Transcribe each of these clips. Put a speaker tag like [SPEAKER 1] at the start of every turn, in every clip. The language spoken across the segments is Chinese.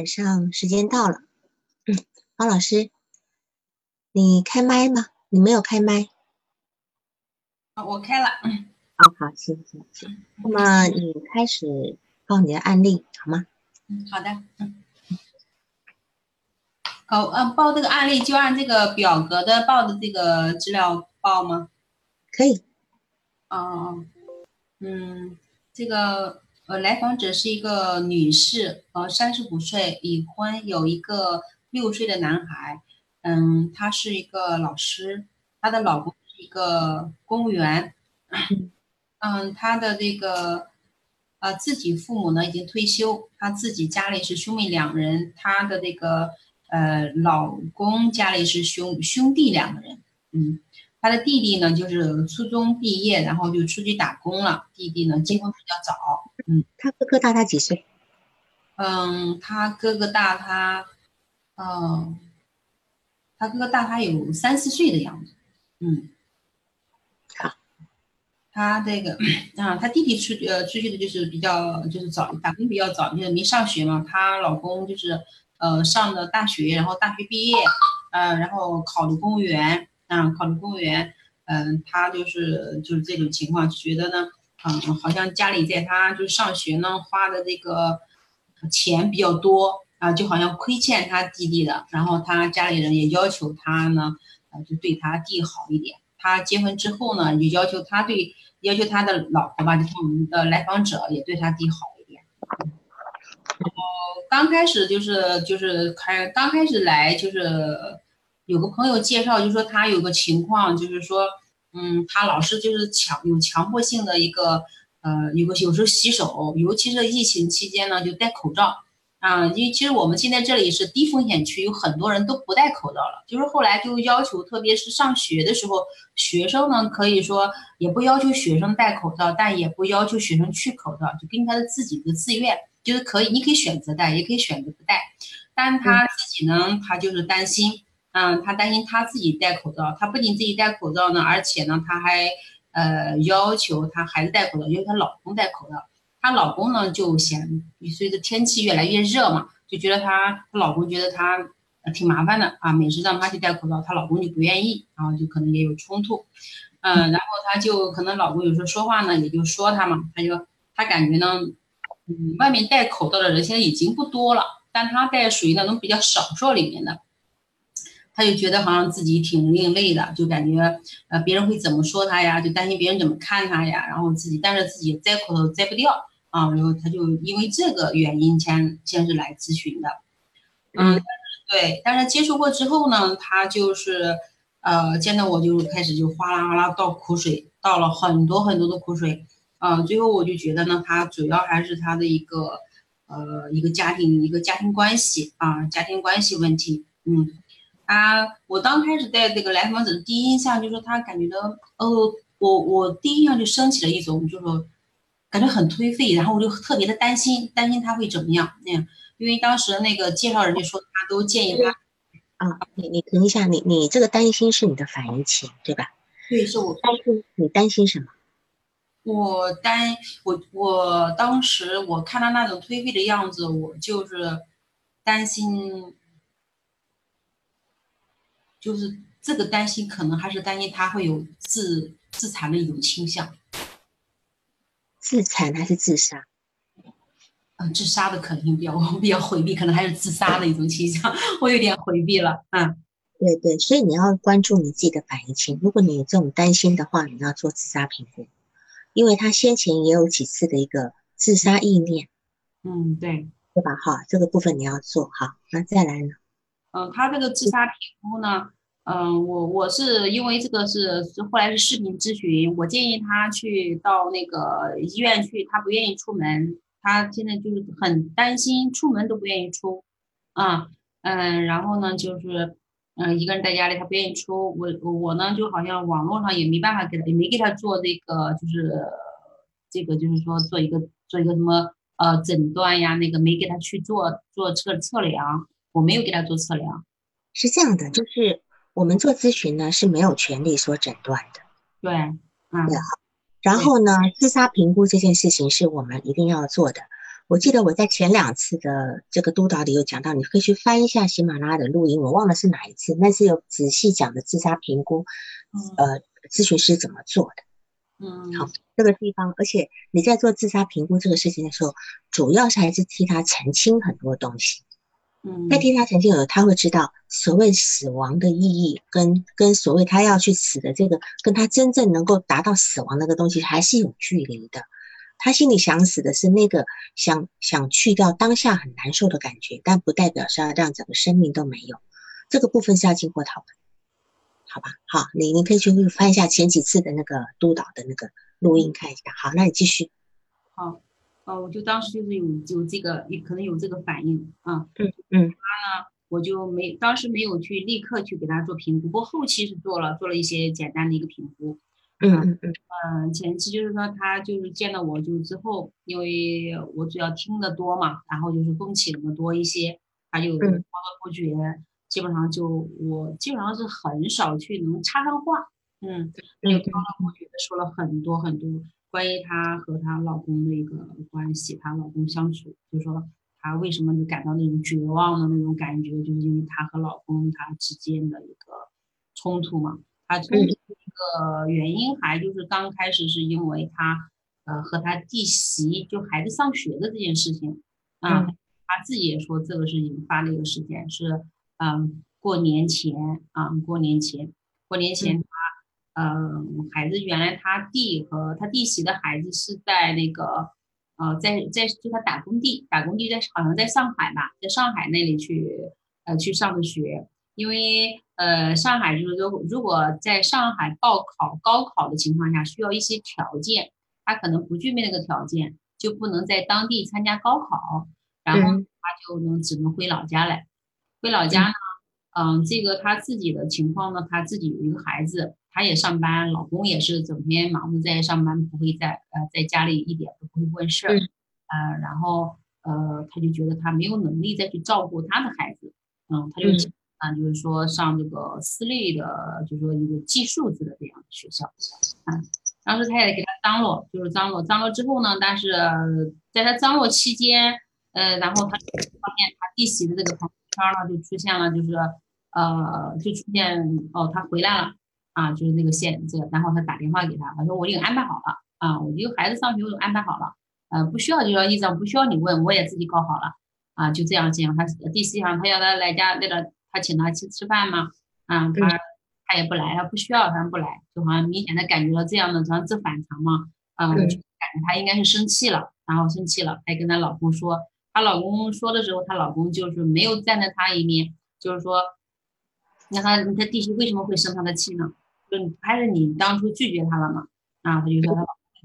[SPEAKER 1] 晚上时间到了，嗯，方老师，你开麦吗？你没有开麦。
[SPEAKER 2] 啊，我开了。
[SPEAKER 1] 好好，行行行。那么你开始报你的案例好吗？
[SPEAKER 2] 嗯，好的。嗯。好，嗯，报这个案例就按这个表格的报的这个资料报吗？
[SPEAKER 1] 可以。
[SPEAKER 2] 哦，嗯，这个。呃，来访者是一个女士，呃，三十五岁，已婚，有一个六岁的男孩。嗯，她是一个老师，她的老公是一个公务员。嗯，她的这个呃自己父母呢已经退休，她自己家里是兄妹两人，她的这个呃老公家里是兄兄弟两个人。嗯。他的弟弟呢，就是初中毕业，然后就出去打工了。弟弟呢，结婚比较早。
[SPEAKER 1] 嗯，他哥哥大他几岁？
[SPEAKER 2] 嗯，他哥哥大他，嗯，他哥哥大他有三四岁的样子。嗯，
[SPEAKER 1] 好。
[SPEAKER 2] 他这个啊，他弟弟出呃出去的就是比较就是早打工比较早，就是没上学嘛。她老公就是呃上的大学，然后大学毕业，呃，然后考的公务员。啊，考的公务员，嗯，他就是就是这种情况，就觉得呢，嗯，好像家里在他就是上学呢花的这个钱比较多啊，就好像亏欠他弟弟的。然后他家里人也要求他呢，啊，就对他弟好一点。他结婚之后呢，就要求他对要求他的老婆吧，就是我们的来访者也对他弟好一点。然后刚开始就是就是开刚开始来就是。有个朋友介绍，就说他有个情况，就是说，嗯，他老是就是强有强迫性的一个，呃，有个有时候洗手，尤其是疫情期间呢，就戴口罩啊。因为其实我们现在这里是低风险区，有很多人都不戴口罩了。就是后来就要求，特别是上学的时候，学生呢可以说也不要求学生戴口罩，但也不要求学生去口罩，就跟他的自己的自愿，就是可以，你可以选择戴，也可以选择不戴。但他自己呢，他就是担心。嗯，他担心他自己戴口罩，他不仅自己戴口罩呢，而且呢，他还呃要求他孩子戴口罩，要求她老公戴口罩。她老公呢就嫌随着天气越来越热嘛，就觉得她她老公觉得她挺麻烦的啊，每次让她去戴口罩，她老公就不愿意，然后就可能也有冲突。嗯，然后她就可能老公有时候说话呢，也就说她嘛，她就她感觉呢，嗯，外面戴口罩的人现在已经不多了，但她戴属于那种比较少数里面的。他就觉得好像自己挺另类的，就感觉呃别人会怎么说他呀，就担心别人怎么看他呀，然后自己但是自己摘口头摘不掉啊，然后他就因为这个原因先先是来咨询的，嗯，对，但是接触过之后呢，他就是呃见到我就开始就哗啦哗啦倒苦水，倒了很多很多的苦水，啊，最后我就觉得呢，他主要还是他的一个呃一个家庭一个家庭关系啊家庭关系问题，嗯。他，我刚开始在这个来访者的第一印象就是他感觉到，哦，我我第一印象就升起了一种，就是感觉很颓废，然后我就特别的担心，担心他会怎么样那样，因为当时那个介绍人就说他都建议他，
[SPEAKER 1] 啊，你你停一下，你你这个担心是你的反应期，对吧？
[SPEAKER 2] 对，是我
[SPEAKER 1] 担心，你担心什么？
[SPEAKER 2] 我担我我当时我看他那种颓废的样子，我就是担心。就是这个担心，可能还是担心他会有自自残的一种倾向。
[SPEAKER 1] 自残还是自杀？
[SPEAKER 2] 嗯，自杀的可能性比较比较回避，可能还是自杀的一种倾向。我有点回避了，嗯，
[SPEAKER 1] 对对，所以你要关注你自己的反应情。如果你有这种担心的话，你要做自杀评估，因为他先前也有几次的一个自杀意念。
[SPEAKER 2] 嗯，对，
[SPEAKER 1] 对吧？哈，这个部分你要做好。那再来呢？
[SPEAKER 2] 嗯，他这个自杀评估呢，嗯，我我是因为这个是是后来是视频咨询，我建议他去到那个医院去，他不愿意出门，他现在就是很担心，出门都不愿意出，啊，嗯，然后呢就是，嗯，一个人在家里他不愿意出，我我呢就好像网络上也没办法给他，也没给他做这个，就是这个就是说做一个做一个什么呃诊断呀，那个没给他去做做测测量。我没有给他做测量，
[SPEAKER 1] 是这样的，就是我们做咨询呢是没有权利说诊断的，
[SPEAKER 2] 对，嗯，
[SPEAKER 1] 然后呢，自杀评估这件事情是我们一定要做的，我记得我在前两次的这个督导里有讲到，你可以去翻一下喜马拉雅的录音，我忘了是哪一次，那是有仔细讲的自杀评估，呃，咨询师怎么做的。
[SPEAKER 2] 嗯，
[SPEAKER 1] 好，这个地方，而且你在做自杀评估这个事情的时候，主要是还是替他澄清很多东西。
[SPEAKER 2] 嗯，
[SPEAKER 1] 在替他曾经有，他会知道所谓死亡的意义，跟跟所谓他要去死的这个，跟他真正能够达到死亡那个东西还是有距离的。他心里想死的是那个想想去掉当下很难受的感觉，但不代表是要让整个生命都没有。这个部分是要经过讨论。好吧，好，你你可以去翻一下前几次的那个督导的那个录音看一下。好，那你继续。
[SPEAKER 2] 好，呃，我就当时就是有有这个，也可能有这个反应啊。
[SPEAKER 1] 嗯嗯。他
[SPEAKER 2] 呢，我就没当时没有去立刻去给他做评估，不过后期是做了做了一些简单的一个评估。
[SPEAKER 1] 嗯嗯嗯。
[SPEAKER 2] 嗯，前期就是说他就是见到我就之后，因为我主要听得多嘛，然后就是风起的多一些，他就滔滔不绝。基本上就我基本上是很少去能插上话，嗯，就滔滔不绝的说了很多很多关于她和她老公的一个关系，她老公相处，就说她为什么就感到那种绝望的那种感觉，就是因为她和老公她之间的一个冲突嘛。她冲突的一个原因还就是刚开始是因为她呃和她弟媳就孩子上学的这件事情，啊，她自己也说这个是引发的一个事件是。嗯，过年前啊，过年前，过年前他，嗯，孩子原来他弟和他弟媳的孩子是在那个，呃，在在就他打工地，打工地在好像在上海吧，在上海那里去，呃，去上的学，因为呃，上海就是说，如果在上海报考高考的情况下，需要一些条件，他可能不具备那个条件，就不能在当地参加高考，然后他就能只能回老家来。回老家呢，嗯，这个他自己的情况呢，他自己有一个孩子，他也上班，老公也是整天忙着在上班，不会在呃在家里一点都不会问事儿，呃，然后呃她就觉得她没有能力再去照顾她的孩子，嗯，她就啊就是说上这个私立的，就是说一个寄宿制的这样的学校，啊，当时他也给他张罗，就是张罗张罗之后呢，但是在他张罗期间，呃，然后他发现他弟媳的这个朋友。圈呢就出现了，就是呃，就出现哦，他回来了啊，就是那个线这个，然后他打电话给他，他说我已经安排好了啊，我就孩子上学我都安排好了，呃，不需要就要一张，不需要你问，我也自己搞好了啊，就这样这样。他第四项他要他来家，那个他请他去吃饭嘛，啊，他他也不来他，不需要他不来，就好像明显的感觉到这样的，好像这反常嘛，啊，就感觉他应该是生气了，然后生气了，还跟他老公说。她老公说的时候，她老公就是没有站在她一面，就是说，那他他弟媳为什么会生他的气呢？就还是你当初拒绝他了嘛？啊，他就说他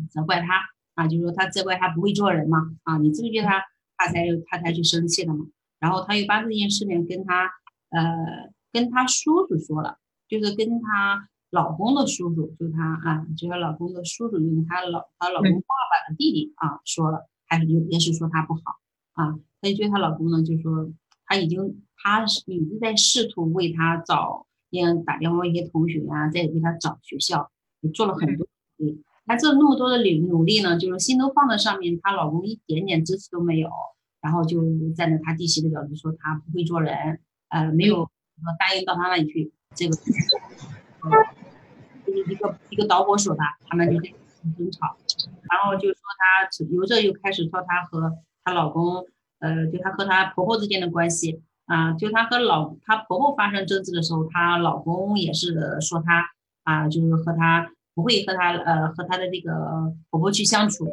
[SPEAKER 2] 责怪他啊，就说他责怪他不会做人嘛？啊，你拒绝他，他才他才去生气的嘛？然后他又把这件事情跟他呃跟他叔叔说了，就是跟他老公的叔叔，就他啊，就是老公的叔叔，就是他老他老公爸爸的弟弟啊说了，还是也是说他不好。啊，她就觉得她老公呢，就说他已经，他是一直在试图为他找，嗯打电话问一些同学啊，在为他找学校，也做了很多努力。她做了那么多的努努力呢，就是心都放在上面，她老公一点点支持都没有，然后就站在她弟媳的角度说她不会做人，呃，没有答应到她那里去，这个就是一个一个导火索吧，他们就在争吵，然后就说她由这又开始说她和。她老公，呃，就她和她婆婆之间的关系啊，就她和老她婆婆发生争执的时候，她老公也是说她啊，就是和她不会和她呃和她的这个婆婆去相处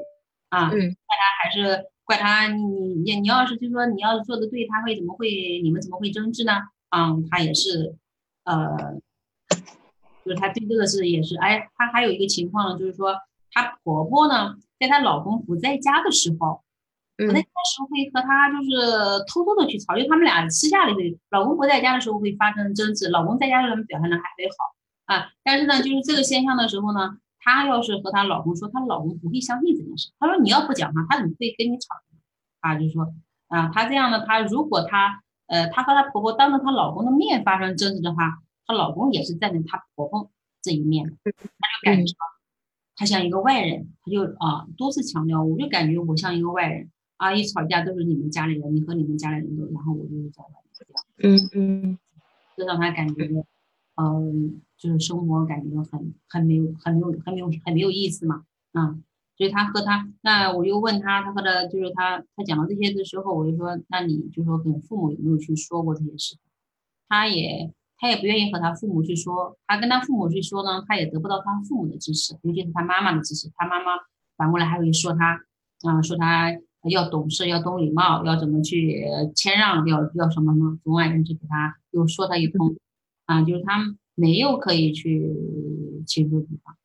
[SPEAKER 2] 啊，怪她还是怪她你你你要是就说你要是做的对，她会怎么会你们怎么会争执呢？啊，她也是，呃，就是她对这个是也是，哎，她还有一个情况呢，就是说她婆婆呢，在她老公不在家的时候。我在家的时候会和他就是偷偷的去吵，因为他们俩私下里会，老公不在家的时候会发生争执，老公在家的时候表现的还很好啊。但是呢，就是这个现象的时候呢，她要是和她老公说，她老公不会相信这件事。她说你要不讲话，他怎么会跟你吵啊？就是说啊，她这样的，她如果她呃，她和她婆婆当着她老公的面发生争执的话，她老公也是站在她婆婆这一面，她就感觉她像一个外人，她就啊多次强调，我就感觉我像一个外人。啊，一吵架都是你们家里人，你和你们家里人都，然后我就在外
[SPEAKER 1] 面嗯嗯，
[SPEAKER 2] 这让他感觉，嗯，就是生活感觉很很没有很没有很没有很没有意思嘛，啊，所以他和他，那我又问他，他和他就是他他讲到这些的时候，我就说，那你就说跟父母有没有去说过这些事？他也他也不愿意和他父母去说，他跟他父母去说呢，他也得不到他父母的支持，尤其是他妈妈的支持，他妈妈反过来还会说他，啊，说他。要懂事，要懂礼貌，要怎么去谦让，要要什么呢，总而言之给他又说他一通，啊，就是他没有可以去倾诉的地方，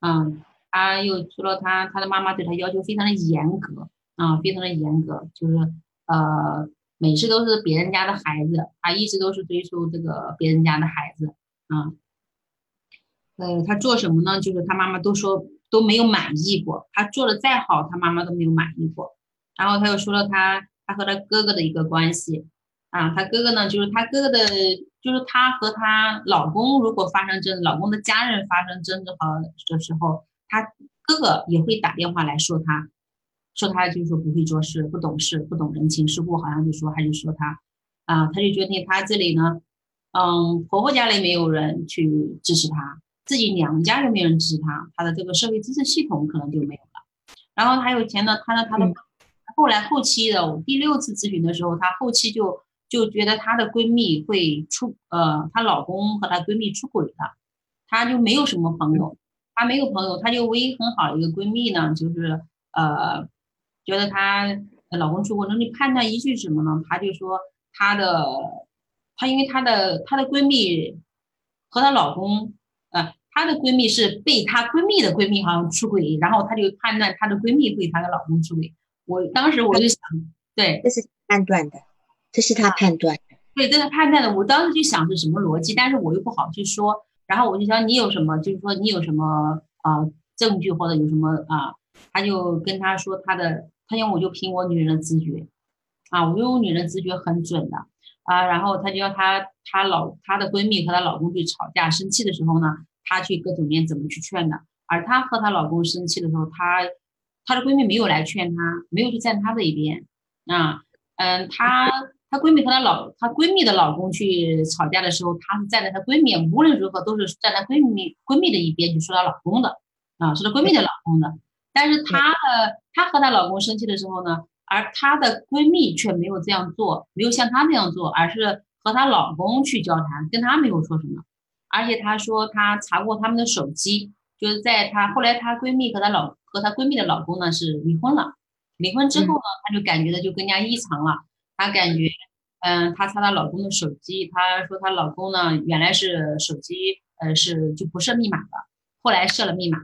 [SPEAKER 2] 啊，他又除了他他的妈妈对他要求非常的严格，啊，非常的严格，就是呃，每次都是别人家的孩子，他一直都是追求这个别人家的孩子，啊，呃，他做什么呢？就是他妈妈都说都没有满意过，他做的再好，他妈妈都没有满意过。然后他又说了他他和他哥哥的一个关系，啊，他哥哥呢，就是他哥哥的，就是他和他老公如果发生争，老公的家人发生争执好的时候，他哥哥也会打电话来说他，说他就是说不会做事，不懂事，不懂人情世故，好像就说还是说他，啊，他就决定他这里呢，嗯，婆婆家里没有人去支持他，自己娘家又没有人支持他，他的这个社会支持系统可能就没有了，然后还有钱呢，他的他的。后来后期的我第六次咨询的时候，她后期就就觉得她的闺蜜会出，呃，她老公和她闺蜜出轨了，她就没有什么朋友，她没有朋友，她就唯一很好的一个闺蜜呢，就是呃，觉得她老公出轨，那你判断依据什么呢？她就说她的，她因为她的她的闺蜜和她老公，呃，她的闺蜜是被她闺蜜的闺蜜好像出轨，然后她就判断她的闺蜜会她的老公出轨。我当时我就想，对，
[SPEAKER 1] 这是判断的，这是他判断的，
[SPEAKER 2] 对，这是判断的。我当时就想是什么逻辑，但是我又不好去说。然后我就想，你有什么，就是说你有什么啊证据或者有什么啊？他就跟他说他的，他因为我就凭我女人的直觉，啊，我用女人直觉很准的啊。然后他就要他他老她的闺蜜和她老公去吵架生气的时候呢，她去各种面怎么去劝的。而她和她老公生气的时候，她。她的闺蜜没有来劝她，没有去站她这一边，啊，嗯，她她闺蜜和她老她闺蜜的老公去吵架的时候，她是站在她闺蜜，无论如何都是站在闺蜜闺蜜的一边去说她老公的，啊，说她闺蜜的老公的。但是她的她和她老公生气的时候呢，而她的闺蜜却没有这样做，没有像她那样做，而是和她老公去交谈，跟她没有说什么。而且她说她查过他们的手机，就是在她后来她闺蜜和她老。和她闺蜜的老公呢是离婚了，离婚之后呢，她就感觉的就更加异常了。她感觉，嗯，她查她老公的手机，她说她老公呢原来是手机，呃，是就不设密码的，后来设了密码。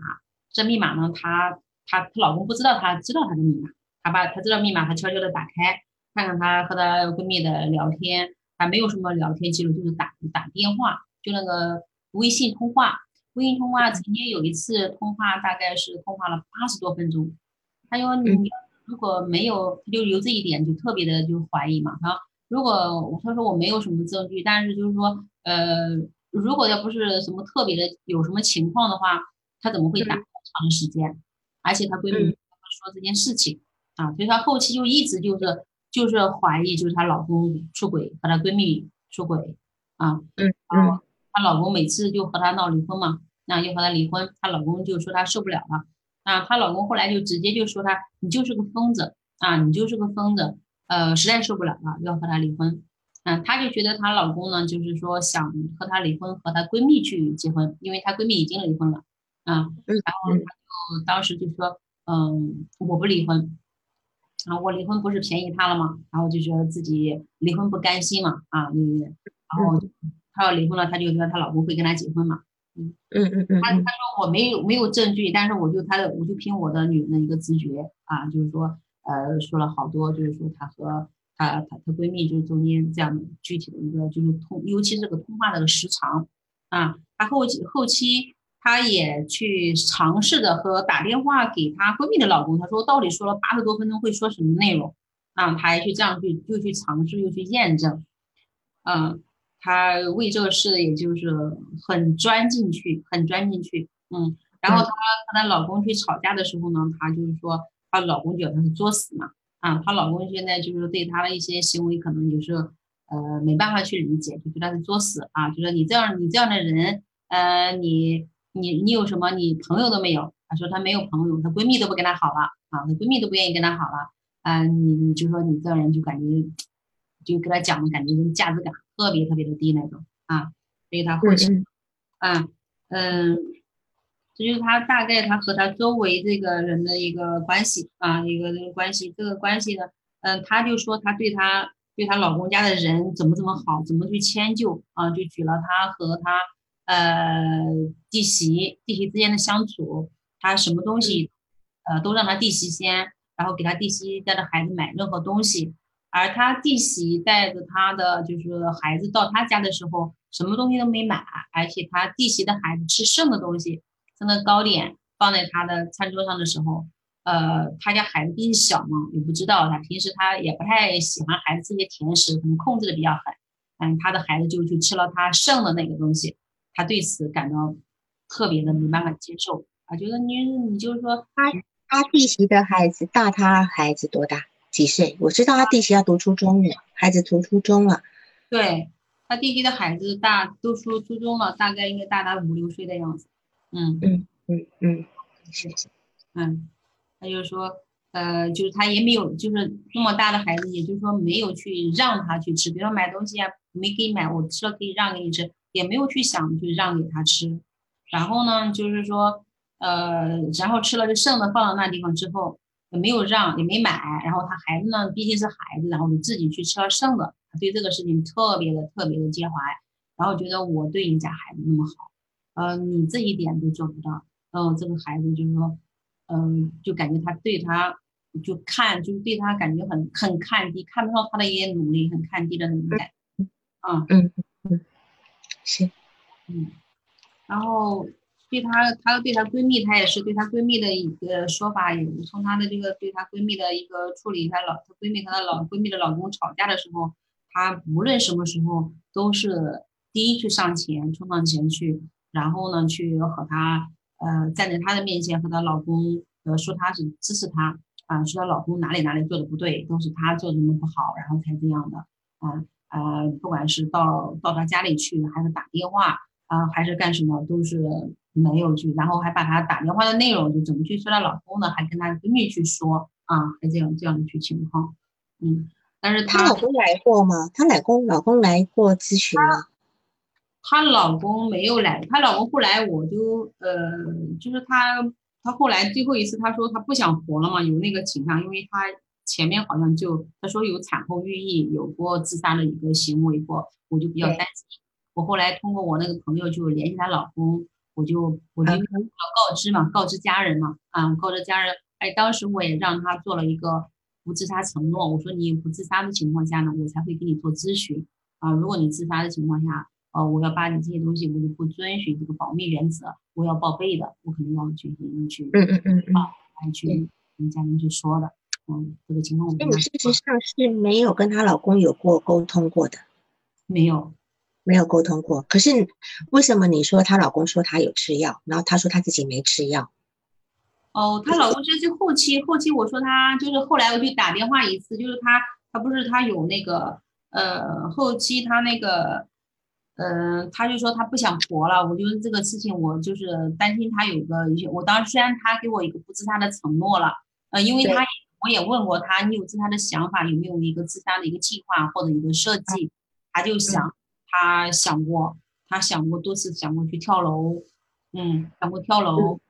[SPEAKER 2] 这密码呢，她她她老公不知道，她知道她的密码，她把她知道密码，她悄悄的打开，看看她和她闺蜜的聊天，还没有什么聊天记录，就是打打电话，就那个微信通话。微信通话曾经有一次通话，大概是通话了八十多分钟。他说：“你如果没有，就由这一点就特别的就怀疑嘛。然后如果他说我没有什么证据，但是就是说，呃，如果要不是什么特别的有什么情况的话，他怎么会打那么长的时间？而且她闺蜜说这件事情啊，所以她后期就一直就是就是怀疑，就是她老公出轨和她闺蜜出轨啊。嗯嗯。她老公每次就和她闹离婚嘛，那又和她离婚，她老公就说她受不了了，啊，她老公后来就直接就说她，你就是个疯子啊，你就是个疯子，呃，实在受不了了，要和她离婚，嗯，她就觉得她老公呢，就是说想和她离婚，和她闺蜜去结婚，因为她闺蜜已经离婚了，啊，然后她就当时就说，嗯，我不离婚，啊，我离婚不是便宜他了吗？然后就觉得自己离婚不甘心嘛，啊，你，然后。她要离婚了，她就说她老公会跟她结婚嘛？
[SPEAKER 1] 嗯嗯嗯嗯。她
[SPEAKER 2] 她说我没有没有证据，但是我就她的我就凭我的女人的一个直觉啊，就是说呃说了好多，就是说她和她她她闺蜜就是中间这样的具体的一个就是通，尤其是这个通话的个时长啊，她后期后期她也去尝试的和打电话给她闺蜜的老公，她说到底说了八十多分钟会说什么内容啊？她还去这样去又去尝试又去验证，嗯。他为这个事，也就是很钻进去，很钻进去，嗯。然后她和她老公去吵架的时候呢，她就是说，她老公觉得她是作死嘛，啊，她老公现在就是对她的一些行为，可能有时候呃没办法去理解，就觉得是作死啊，就说你这样你这样的人，呃，你你你有什么？你朋友都没有？她说她没有朋友，她闺蜜都不跟她好了啊，她闺蜜都不愿意跟她好了啊，你你就说你这样人就感觉就跟她讲的感觉人价值感特别特别的低那种啊，所以她后期啊嗯。这就是他大概他和他周围这个人的一个关系啊，一个这个关系，这个关系呢，嗯，他就说他对他对他老公家的人怎么怎么好，怎么去迁就啊，就举了他和他呃弟媳弟媳之间的相处，他什么东西呃都让他弟媳先，然后给他弟媳家的孩子买任何东西，而他弟媳带着他的就是孩子到他家的时候，什么东西都没买，而且他弟媳的孩子吃剩的东西。那个糕点放在他的餐桌上的时候，呃，他家孩子毕竟小嘛，也不知道他平时他也不太喜欢孩子这些甜食，可能控制的比较狠。嗯，他的孩子就去吃了他剩的那个东西，他对此感到特别的没办法接受啊，觉得你你就是说
[SPEAKER 1] 他他弟媳的孩子大他孩子多大几岁？我知道他弟媳要读初中了，孩子读初中了。
[SPEAKER 2] 对他弟弟的孩子大都初初中了，大概应该大他五六岁的样子。嗯嗯嗯嗯，是嗯，他就说，呃，就是他也没有，就是那么大的孩子，也就是说没有去让他去吃，比如说买东西啊，没给你买，我吃了可以让给你吃，也没有去想去让给他吃。然后呢，就是说，呃，然后吃了这剩的放到那地方之后，也没有让，也没买。然后他孩子呢，毕竟是孩子，然后就自己去吃了剩的，他对这个事情特别的特别的介怀，然后觉得我对你家孩子那么好。呃，你这一点都做不到，嗯，这个孩子就是说，嗯，就感觉他对他就看，就是对他感觉很很看低，看不到他的一些努力，很看低的那种感觉，啊，
[SPEAKER 1] 嗯嗯，行，
[SPEAKER 2] 嗯，然后对她，她对她闺蜜，她也是对她闺蜜的一个说法，也从她的这个对她闺蜜的一个处理，她老她闺蜜和她老闺蜜的老公吵架的时候，她无论什么时候都是第一去上前，冲上前去。然后呢，去和她呃站在她的面前和她老公呃说她是支持她啊，说她老公哪里哪里做的不对，都是她做的么不好，然后才这样的啊呃，不管是到到她家里去，还是打电话啊，还是干什么，都是没有去，然后还把她打电话的内容就怎么去说她老公呢，还跟她闺蜜去说啊，还这样这样的去情况，嗯，但是她
[SPEAKER 1] 老公来过吗？她老公老公来过咨询吗？
[SPEAKER 2] 她老公没有来，她老公后来我就呃，就是她她后来最后一次她说她不想活了嘛，有那个倾向，因为她前面好像就她说有产后抑郁，有过自杀的一个行为过，我就比较担心。我后来通过我那个朋友就联系她老公，我就我就要告知嘛，告知家人嘛，啊，告知家人。哎，当时我也让他做了一个不自杀承诺，我说你不自杀的情况下呢，我才会给你做咨询啊，如果你自杀的情况下。哦，我要把你这些东西，我就不遵循这个保密原则，我要报备的，我肯定要去去，
[SPEAKER 1] 嗯嗯嗯
[SPEAKER 2] 啊，来去跟家人去说的，嗯，这个情况我。
[SPEAKER 1] 那你事实上是没有跟她老公有过沟通过的，
[SPEAKER 2] 没有，
[SPEAKER 1] 没有沟通过。可是为什么你说她老公说她有吃药，然后她说她自己没吃药？
[SPEAKER 2] 哦，她老公就是后期，后期我说她就是后来我去打电话一次，就是她她不是她有那个呃后期她那个。嗯，他就说他不想活了，我就是这个事情，我就是担心他有个。我当时虽然他给我一个不自杀的承诺了，呃，因为他我也问过他，你有自杀的想法，有没有一个自杀的一个计划或者一个设计？他就想，他想过，他想过多次想过去跳楼，嗯，想过跳楼，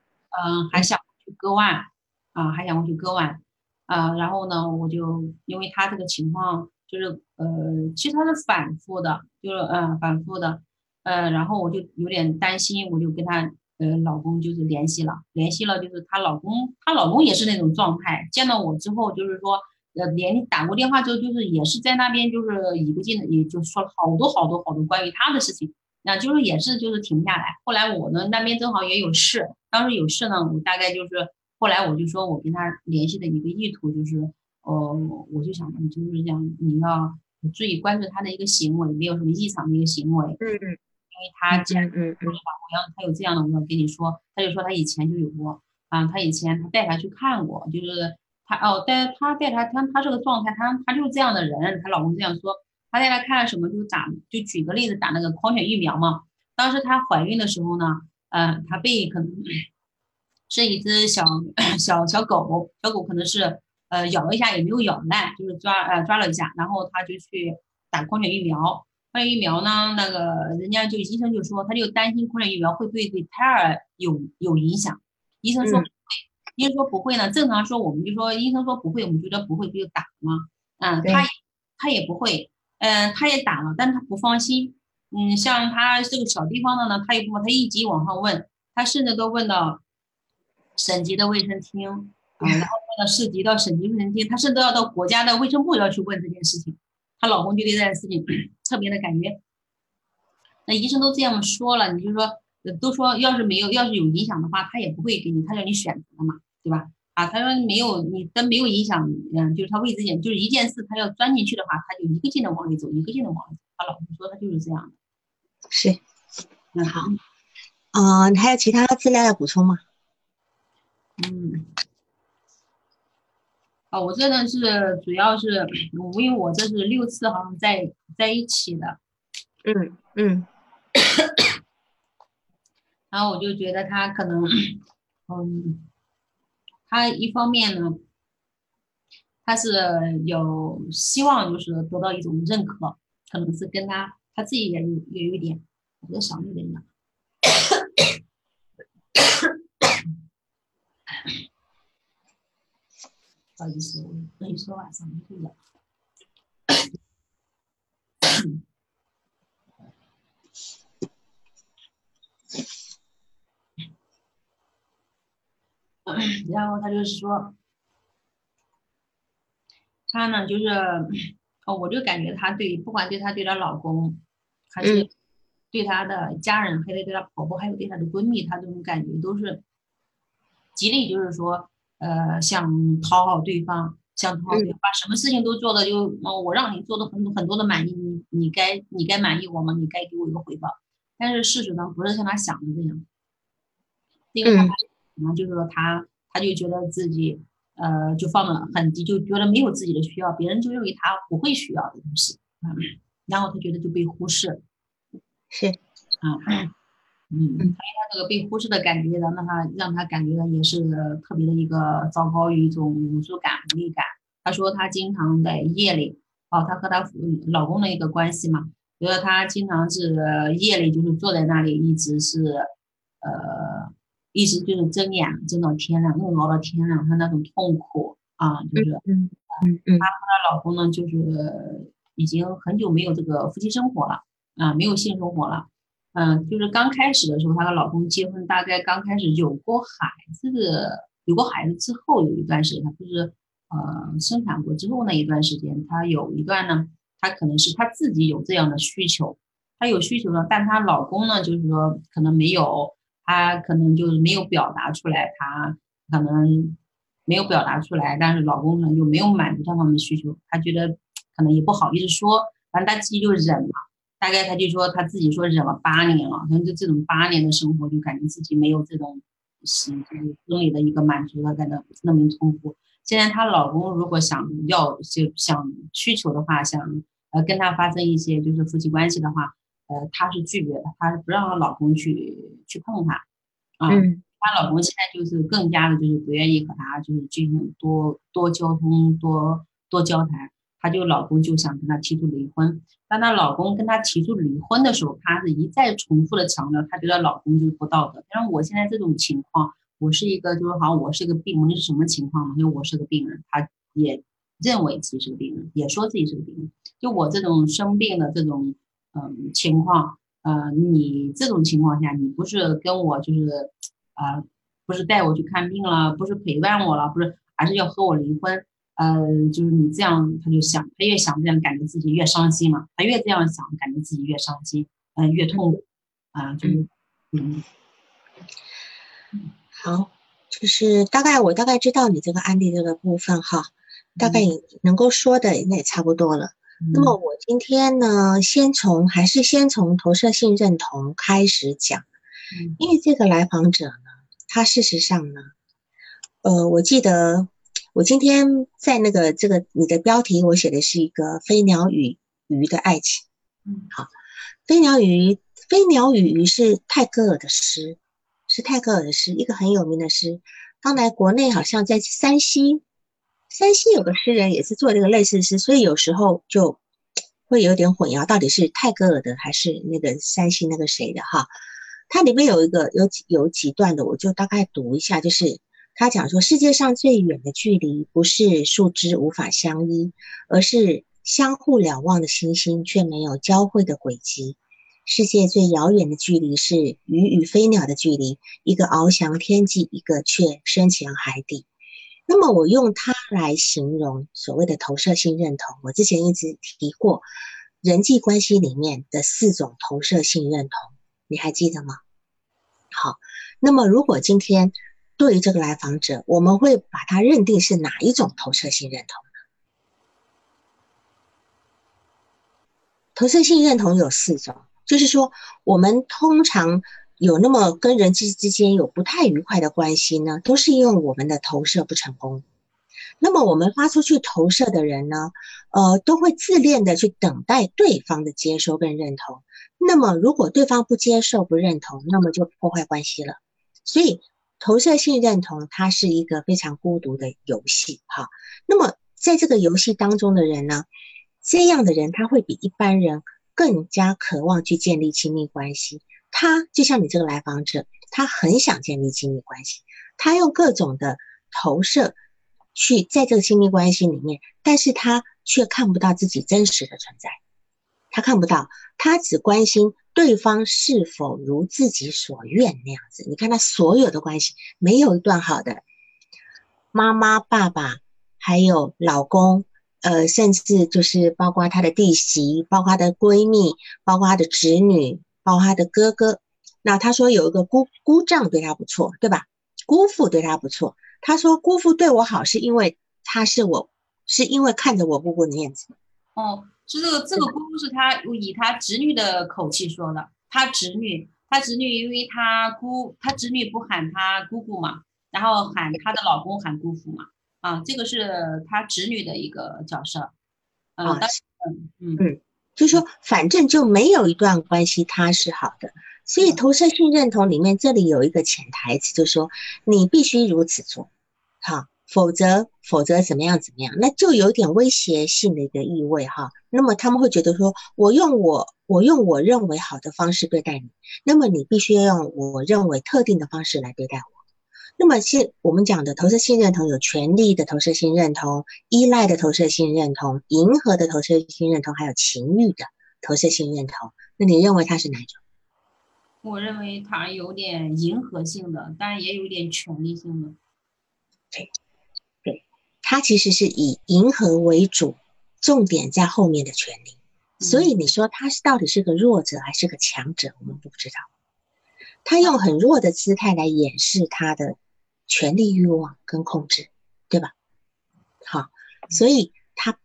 [SPEAKER 2] 嗯，还想去割腕，啊，还想过去割腕，啊，然后呢，我就因为他这个情况。就是呃，其实他是反复的，就是嗯，反复的，呃，然后我就有点担心，我就跟她呃老公就是联系了，联系了，就是她老公，她老公也是那种状态，见到我之后就是说，呃，连打过电话之后，就是也是在那边就是一个劲的，也就说了好多好多好多关于他的事情，那就是也是就是停不下来。后来我呢那边正好也有事，当时有事呢，我大概就是后来我就说我跟他联系的一个意图就是。哦，我就想，你就是这样，你要注意关注他的一个行为，没有什么异常的一个行为。
[SPEAKER 1] 嗯嗯。
[SPEAKER 2] 因为他既然嗯嗯，我要他有这样的，我要跟你说，他就说他以前就有过啊，他以前他带他去看过，就是他哦，带他带他他他这个状态，他他就是这样的人。她老公这样说，他带他看了什么，就打，就举个例子，打那个狂犬疫苗嘛。当时她怀孕的时候呢，嗯，她被可能是一只小小小狗，小狗可能是呃咬了一下，也没有咬烂，就是抓呃抓了一下，然后他就去打狂犬疫苗。狂犬疫苗呢，那个人家就医生就说，他就担心狂犬疫苗会不会对胎儿有有影响。医生说。医生说不会呢，正常说我们就说医生说不会，我们觉得不会不就打了吗？嗯，他他也不会，嗯，他也打了，但是他不放心。嗯，像他这个小地方的呢，他也不，他一级往上问，他甚至都问到省级的卫生厅，啊，然后问到市级到省级卫生厅，他甚至要到国家的卫生部要去问这件事情。她老公就对这件事情 特别的感觉，那医生都这样说了，你就说都说要是没有要是有影响的话，他也不会给你，他叫你选择的嘛。对吧？啊，他说没有，你灯没有影响，嗯，就是他未知点，就是一件事，他要钻进去的话，他就一个劲的往里走，一个劲的往里走。他老公说他就是这样的。
[SPEAKER 1] 是，那，好，啊，你还有其他资料要补充吗？
[SPEAKER 2] 嗯，啊，我这呢是主要是我，因为我这是六次好像在在一起的，
[SPEAKER 1] 嗯嗯，
[SPEAKER 2] 然后我就觉得他可能，嗯。他一方面呢，他是有希望，就是得到一种认可，可能是跟他他自己也有也有一点，我的嗓子有点哑，不好意思，我跟你说话嗓子有点然后他就是说，他呢就是，哦，我就感觉他对，不管对他对她老公，还是对他的家人，还得对他婆婆，还有对他的闺蜜，他这种感觉都是极力就是说，呃，想讨好对方，想讨好对方，把什么事情都做的就，我让你做的很很多的满意，你你该你该满意我吗？你该给我一个回报。但是事实呢，不是像他想的这样，因为他。然后就是说他，他就觉得自己，呃，就放的很低，就觉得没有自己的需要，别人就认为他不会需要的东西，嗯，然后他觉得就被忽视，
[SPEAKER 1] 是，
[SPEAKER 2] 啊，嗯，所以他这个被忽视的感觉，让他让他感觉到也是特别的一个糟糕，一种无助感、无力感。他说他经常在夜里，哦，他和他老公的一个关系嘛，觉得他经常是夜里就是坐在那里，一直是，呃。一直就是睁眼睁到天亮，又熬到天亮，她那种痛苦啊，就是，
[SPEAKER 1] 嗯嗯嗯，
[SPEAKER 2] 她和她老公呢，就是已经很久没有这个夫妻生活了啊，没有性生活了，嗯，就是刚开始的时候，她和老公结婚，大概刚开始有过孩子的，有过孩子之后有一段时间，她不是呃生产过之后那一段时间，她有一段呢，她可能是她自己有这样的需求，她有需求了，但她老公呢，就是说可能没有。她可能就是没有表达出来，她可能没有表达出来，但是老公呢又没有满足她方面的需求，她觉得可能也不好意思说，反正她自己就忍了。大概她就说她自己说忍了八年了，可能就这种八年的生活，就感觉自己没有这种心就是生理的一个满足了，在那那么痛苦。现在她老公如果想要就想需求的话，想呃跟她发生一些就是夫妻关系的话。呃，她是拒绝的，她是不让她老公去去碰她，啊，她老公现在就是更加的，就是不愿意和她就是进行多多交通、多多交谈，她就老公就想跟她提出离婚。当她老公跟她提出离婚的时候，她是一再重复的强调，她觉得老公就是不道德。但是我现在这种情况，我是一个就是好像我是个病人，是什么情况呢？因为我是个病人，她也认为自己是个病人，也说自己是个病人。就我这种生病的这种。嗯，情况，呃，你这种情况下，你不是跟我就是，呃，不是带我去看病了，不是陪伴我了，不是，还是要和我离婚，呃，就是你这样，他就想，他越想这样，感觉自己越伤心嘛，他越这样想，感觉自己越伤心，嗯，越痛苦，啊，就是，嗯，
[SPEAKER 1] 好，就是大概我大概知道你这个案例这个部分哈，大概能够说的应该也差不多了。那么我今天呢，先从还是先从投射性认同开始讲，因为这个来访者呢，他事实上呢，呃，我记得我今天在那个这个你的标题，我写的是一个飞鸟与鱼的爱情。
[SPEAKER 2] 嗯，
[SPEAKER 1] 好，飞鸟与飞鸟与鱼是泰戈尔的诗，是泰戈尔的诗，一个很有名的诗。当来国内好像在山西，山西有个诗人也是做这个类似的诗，所以有时候就会有点混淆，到底是泰戈尔的还是那个山西那个谁的哈？它里面有一个有几有几段的，我就大概读一下，就是他讲说，世界上最远的距离不是树枝无法相依，而是相互瞭望的星星却没有交汇的轨迹。世界最遥远的距离是鱼与飞鸟的距离，一个翱翔天际，一个却深潜海底。那么我用它来形容所谓的投射性认同。我之前一直提过人际关系里面的四种投射性认同，你还记得吗？好，那么如果今天对于这个来访者，我们会把它认定是哪一种投射性认同呢？投射性认同有四种。就是说，我们通常有那么跟人际之间有不太愉快的关系呢，都是因为我们的投射不成功。那么我们发出去投射的人呢，呃，都会自恋的去等待对方的接收跟认同。那么如果对方不接受、不认同，那么就破坏关系了。所以投射性认同它是一个非常孤独的游戏，哈。那么在这个游戏当中的人呢，这样的人他会比一般人。更加渴望去建立亲密关系，他就像你这个来访者，他很想建立亲密关系，他用各种的投射去在这个亲密关系里面，但是他却看不到自己真实的存在，他看不到，他只关心对方是否如自己所愿那样子。你看他所有的关系，没有一段好的，妈妈、爸爸，还有老公。呃，甚至就是包括她的弟媳，包括她的闺蜜，包括她的侄女，包括他的哥哥。那他说有一个姑姑丈对他不错，对吧？姑父对他不错。他说姑父对我好，是因为他是我，是因为看着我姑姑的面子。
[SPEAKER 2] 哦，是这个这个姑姑是他以他侄女的口气说的。他侄女，他侄女，因为他姑，他侄女不喊他姑姑嘛，然后喊他的老公喊姑父嘛。啊，这个是他侄女的一个角色，嗯
[SPEAKER 1] 啊，嗯嗯嗯，就是说，反正就没有一段关系它是好的，所以投射性认同里面这里有一个潜台词，就是说你必须如此做，好，否则否则怎么样怎么样，那就有点威胁性的一个意味哈。那么他们会觉得说，我用我我用我认为好的方式对待你，那么你必须要用我认为特定的方式来对待我。那么，现我们讲的投射性认同有权利的投射性认同、依赖的投射性认同、迎合的投射性认同，还有情欲的投射性认同。那你认为它是哪种？
[SPEAKER 2] 我认为它有点迎合性的，当然也有点权利性的。
[SPEAKER 1] 对，对，它其实是以迎合为主，重点在后面的权利。所以你说他是到底是个弱者还是个强者，我们不知道。他用很弱的姿态来掩饰他的。权力欲望跟控制，对吧？好，所以他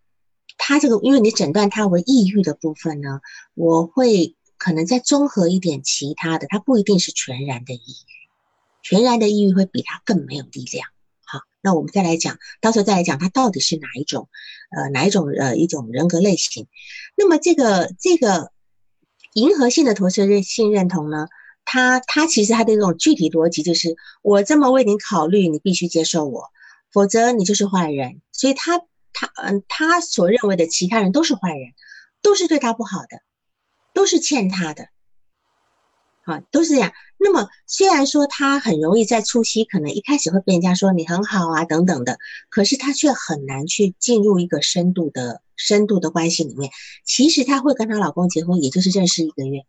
[SPEAKER 1] 他这个，因为你诊断他为抑郁的部分呢，我会可能再综合一点其他的，他不一定是全然的抑郁，全然的抑郁会比他更没有力量。好，那我们再来讲，到时候再来讲他到底是哪一种，呃，哪一种呃一种人格类型。那么这个这个银河性的投射性认同呢？他他其实他的这种具体逻辑就是，我这么为你考虑，你必须接受我，否则你就是坏人。所以他他嗯，他所认为的其他人都是坏人，都是对他不好的，都是欠他的，好，都是这样。那么虽然说他很容易在初期可能一开始会被人家说你很好啊等等的，可是他却很难去进入一个深度的深度的关系里面。其实他会跟她老公结婚，也就是认识一个月。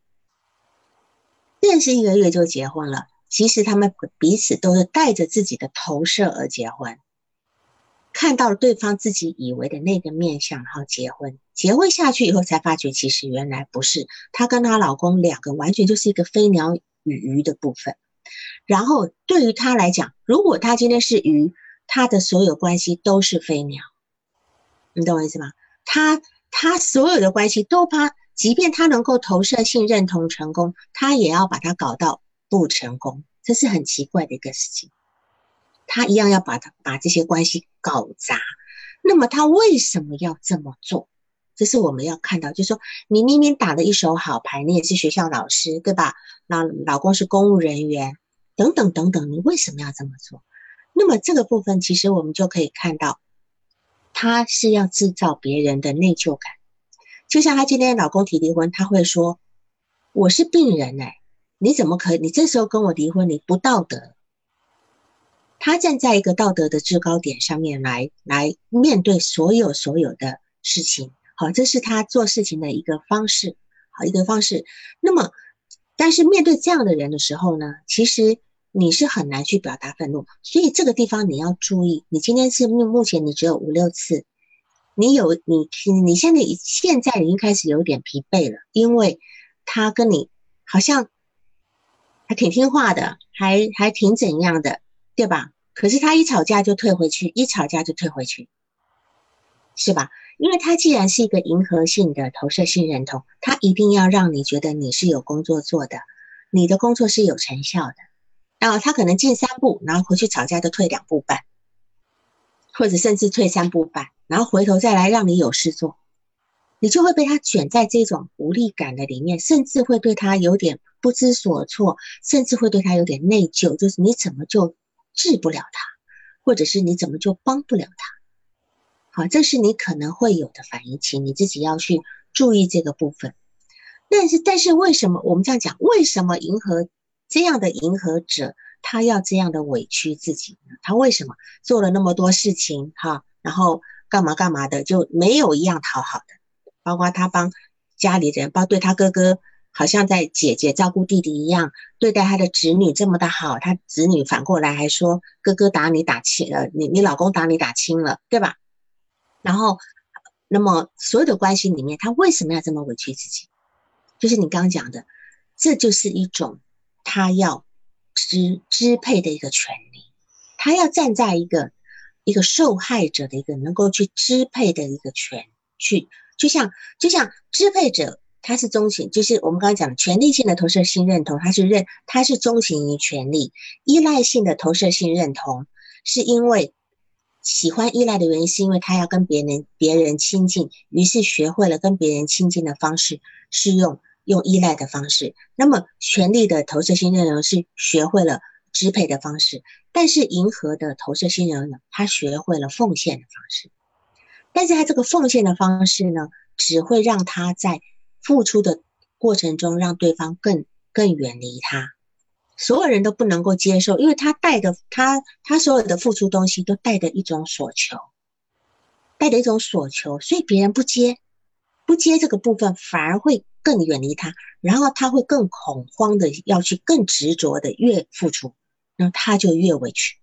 [SPEAKER 1] 认识一个月就结婚了，其实他们彼此都是带着自己的投射而结婚，看到了对方自己以为的那个面相，然后结婚。结婚下去以后，才发觉其实原来不是。她跟她老公两个完全就是一个飞鸟与鱼的部分。然后对于她来讲，如果她今天是鱼，她的所有关系都是飞鸟。你懂我意思吗？她她所有的关系都怕。即便他能够投射性认同成功，他也要把它搞到不成功，这是很奇怪的一个事情。他一样要把他把这些关系搞砸。那么他为什么要这么做？这是我们要看到，就是说你明明打了一手好牌，你也是学校老师，对吧？那老公是公务人员，等等等等，你为什么要这么做？那么这个部分其实我们就可以看到，他是要制造别人的内疚感。就像她今天老公提离婚，她会说：“我是病人哎，你怎么可以？你这时候跟我离婚，你不道德。”他站在一个道德的制高点上面来来面对所有所有的事情，好，这是他做事情的一个方式，好一个方式。那么，但是面对这样的人的时候呢，其实你是很难去表达愤怒，所以这个地方你要注意。你今天是目目前你只有五六次。你有你，你你现在现在已经开始有点疲惫了，因为他跟你好像还挺听话的，还还挺怎样的，对吧？可是他一吵架就退回去，一吵架就退回去，是吧？因为他既然是一个迎合性的投射性认同，他一定要让你觉得你是有工作做的，你的工作是有成效的。然后他可能进三步，然后回去吵架就退两步半，或者甚至退三步半。然后回头再来让你有事做，你就会被他卷在这种无力感的里面，甚至会对他有点不知所措，甚至会对他有点内疚，就是你怎么就治不了他，或者是你怎么就帮不了他？好，这是你可能会有的反应，请你自己要去注意这个部分。但是，但是为什么我们这样讲？为什么迎合这样的迎合者，他要这样的委屈自己？他为什么做了那么多事情？哈，然后。干嘛干嘛的就没有一样讨好的，包括他帮家里人，包括对他哥哥，好像在姐姐照顾弟弟一样对待他的侄女这么的好，他侄女反过来还说哥哥打你打轻了，你你老公打你打轻了，对吧？然后，那么所有的关系里面，他为什么要这么委屈自己？就是你刚刚讲的，这就是一种他要支支配的一个权利，他要站在一个。一个受害者的一个能够去支配的一个权，去就像就像支配者，他是钟情，就是我们刚刚讲的权力性的投射性认同，他是认他是钟情于权力；依赖性的投射性认同，是因为喜欢依赖的原因，是因为他要跟别人别人亲近，于是学会了跟别人亲近的方式是用用依赖的方式。那么权力的投射性内容是学会了。支配的方式，但是银河的投射性内容呢，他学会了奉献的方式，但是他这个奉献的方式呢，只会让他在付出的过程中，让对方更更远离他，所有人都不能够接受，因为他带的他他所有的付出东西都带着一种所求，带着一种所求，所以别人不接不接这个部分，反而会更远离他，然后他会更恐慌的要去更执着的越付出。那他就越委屈，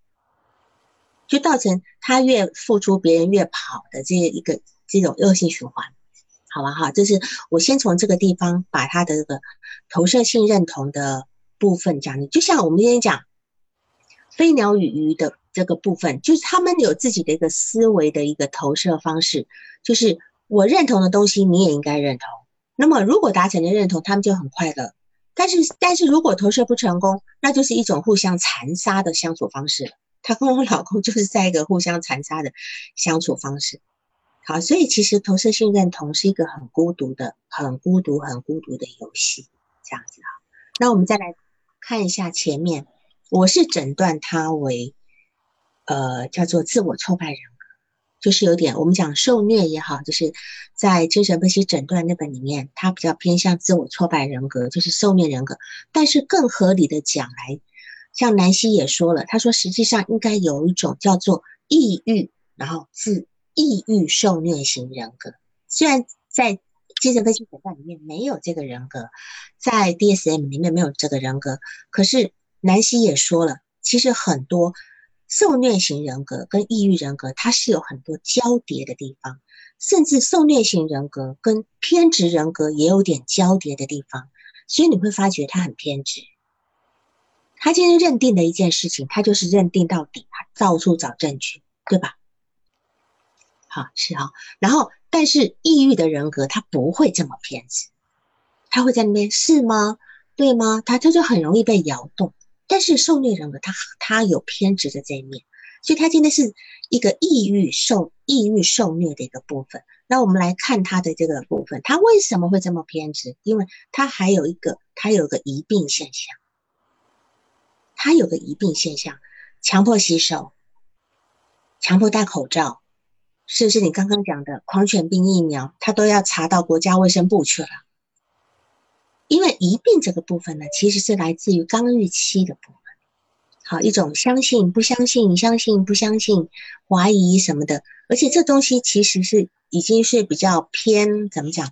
[SPEAKER 1] 就造成他越付出，别人越跑的这一个这种恶性循环，好吧哈？这是我先从这个地方把他的这个投射性认同的部分讲。就像我们今天讲飞鸟与鱼的这个部分，就是他们有自己的一个思维的一个投射方式，就是我认同的东西你也应该认同。那么如果达成了认同，他们就很快乐。但是，但是如果投射不成功，那就是一种互相残杀的相处方式了。她跟我老公就是在一个互相残杀的相处方式。好，所以其实投射性认同是一个很孤独的、很孤独、很孤独的游戏，这样子啊。那我们再来看一下前面，我是诊断他为，呃，叫做自我挫败人。就是有点，我们讲受虐也好，就是在精神分析诊断那本里面，它比较偏向自我挫败人格，就是受虐人格。但是更合理的讲来，像南希也说了，他说实际上应该有一种叫做抑郁，然后自抑郁受虐型人格。虽然在精神分析诊断里面没有这个人格，在 DSM 里面没有这个人格，可是南希也说了，其实很多。受虐型人格跟抑郁人格，它是有很多交叠的地方，甚至受虐型人格跟偏执人格也有点交叠的地方，所以你会发觉他很偏执。他今天认定的一件事情，他就是认定到底，他到处找证据，对吧？好，是啊。然后，但是抑郁的人格他不会这么偏执，他会在那边是吗？对吗？他他就很容易被摇动。但是受虐人格他他有偏执的这一面，所以他今天是一个抑郁受抑郁受虐的一个部分。那我们来看他的这个部分，他为什么会这么偏执？因为他还有一个，他有个疑病现象，他有个疑病现象，强迫洗手，强迫戴口罩，是不是你刚刚讲的狂犬病疫苗，他都要查到国家卫生部去了？因为疑病这个部分呢，其实是来自于刚预期的部分。好，一种相信不相信，相信不相信，怀疑什么的，而且这东西其实是已经是比较偏怎么讲？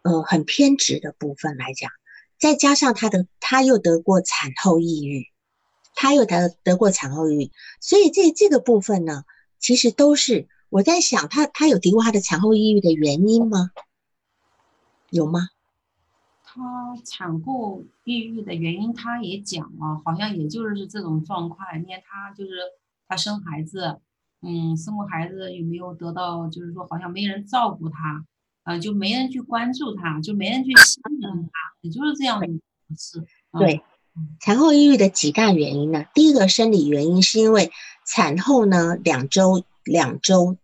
[SPEAKER 1] 呃，很偏执的部分来讲，再加上他的他又得过产后抑郁，他又得得过产后抑郁，所以这这个部分呢，其实都是我在想，他他有提过他的产后抑郁的原因吗？有吗？
[SPEAKER 2] 她产后抑郁的原因，她也讲了，好像也就是这种状况。你看她就是她生孩子，嗯，生过孩子有没有得到，就是说好像没人照顾她，呃，就没人去关注她，就没人去心疼她，也就是这样的事。
[SPEAKER 1] 对，产后抑郁的几大原因呢？第一个生理原因是因为产后呢两周两周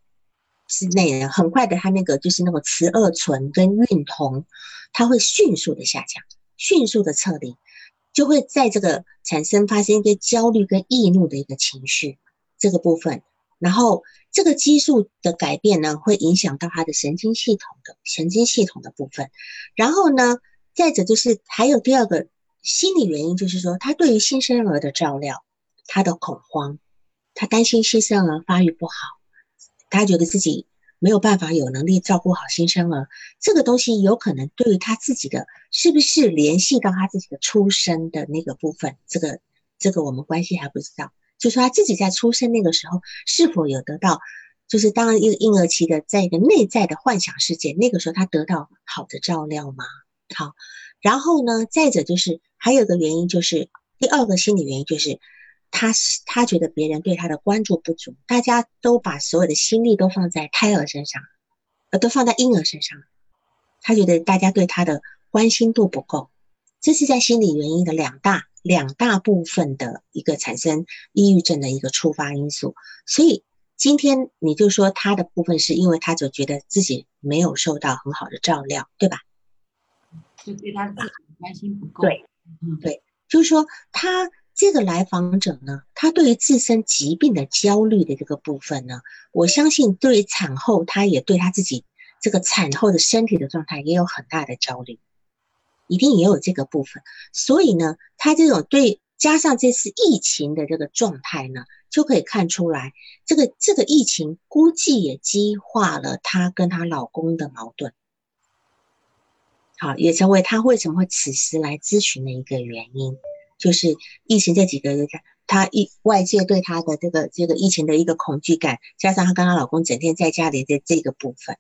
[SPEAKER 1] 之内，很快的，她那个就是那个雌二醇跟孕酮。它会迅速的下降，迅速的撤离，就会在这个产生发生一个焦虑跟易怒的一个情绪这个部分，然后这个激素的改变呢，会影响到他的神经系统的神经系统的部分，然后呢，再者就是还有第二个心理原因，就是说他对于新生儿的照料，他的恐慌，他担心新生儿发育不好，他觉得自己。没有办法有能力照顾好新生儿，这个东西有可能对于他自己的是不是联系到他自己的出生的那个部分，这个这个我们关系还不知道。就说他自己在出生那个时候是否有得到，就是当一个婴儿期的在一个内在的幻想世界，那个时候他得到好的照料吗？好，然后呢，再者就是还有个原因，就是第二个心理原因就是。他是他觉得别人对他的关注不足，大家都把所有的心力都放在胎儿身上，呃，都放在婴儿身上。他觉得大家对他的关心度不够，这是在心理原因的两大两大部分的一个产生抑郁症的一个触发因素。所以今天你就说他的部分是因为他就觉得自己没有受到很好的照料，对吧？
[SPEAKER 2] 就对他自己关心不够。
[SPEAKER 1] 对，嗯，对，就是说他。这个来访者呢，他对于自身疾病的焦虑的这个部分呢，我相信对于产后，他也对他自己这个产后的身体的状态也有很大的焦虑，一定也有这个部分。所以呢，他这种对加上这次疫情的这个状态呢，就可以看出来，这个这个疫情估计也激化了她跟她老公的矛盾，好，也成为她为什么会此时来咨询的一个原因。就是疫情这几个月，她她一外界对她的这个这个疫情的一个恐惧感，加上她跟她老公整天在家里的这个部分，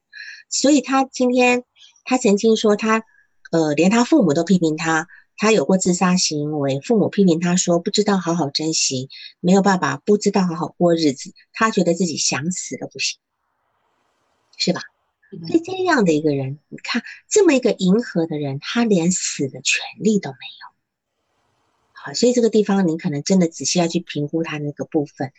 [SPEAKER 1] 所以她今天她曾经说，她呃连她父母都批评她，她有过自杀行为，父母批评她说不知道好好珍惜，没有办法不知道好好过日子，她觉得自己想死都不行，是吧？所以这样的一个人，你看这么一个迎合的人，他连死的权利都没有。所以这个地方你可能真的仔细要去评估他那个部分。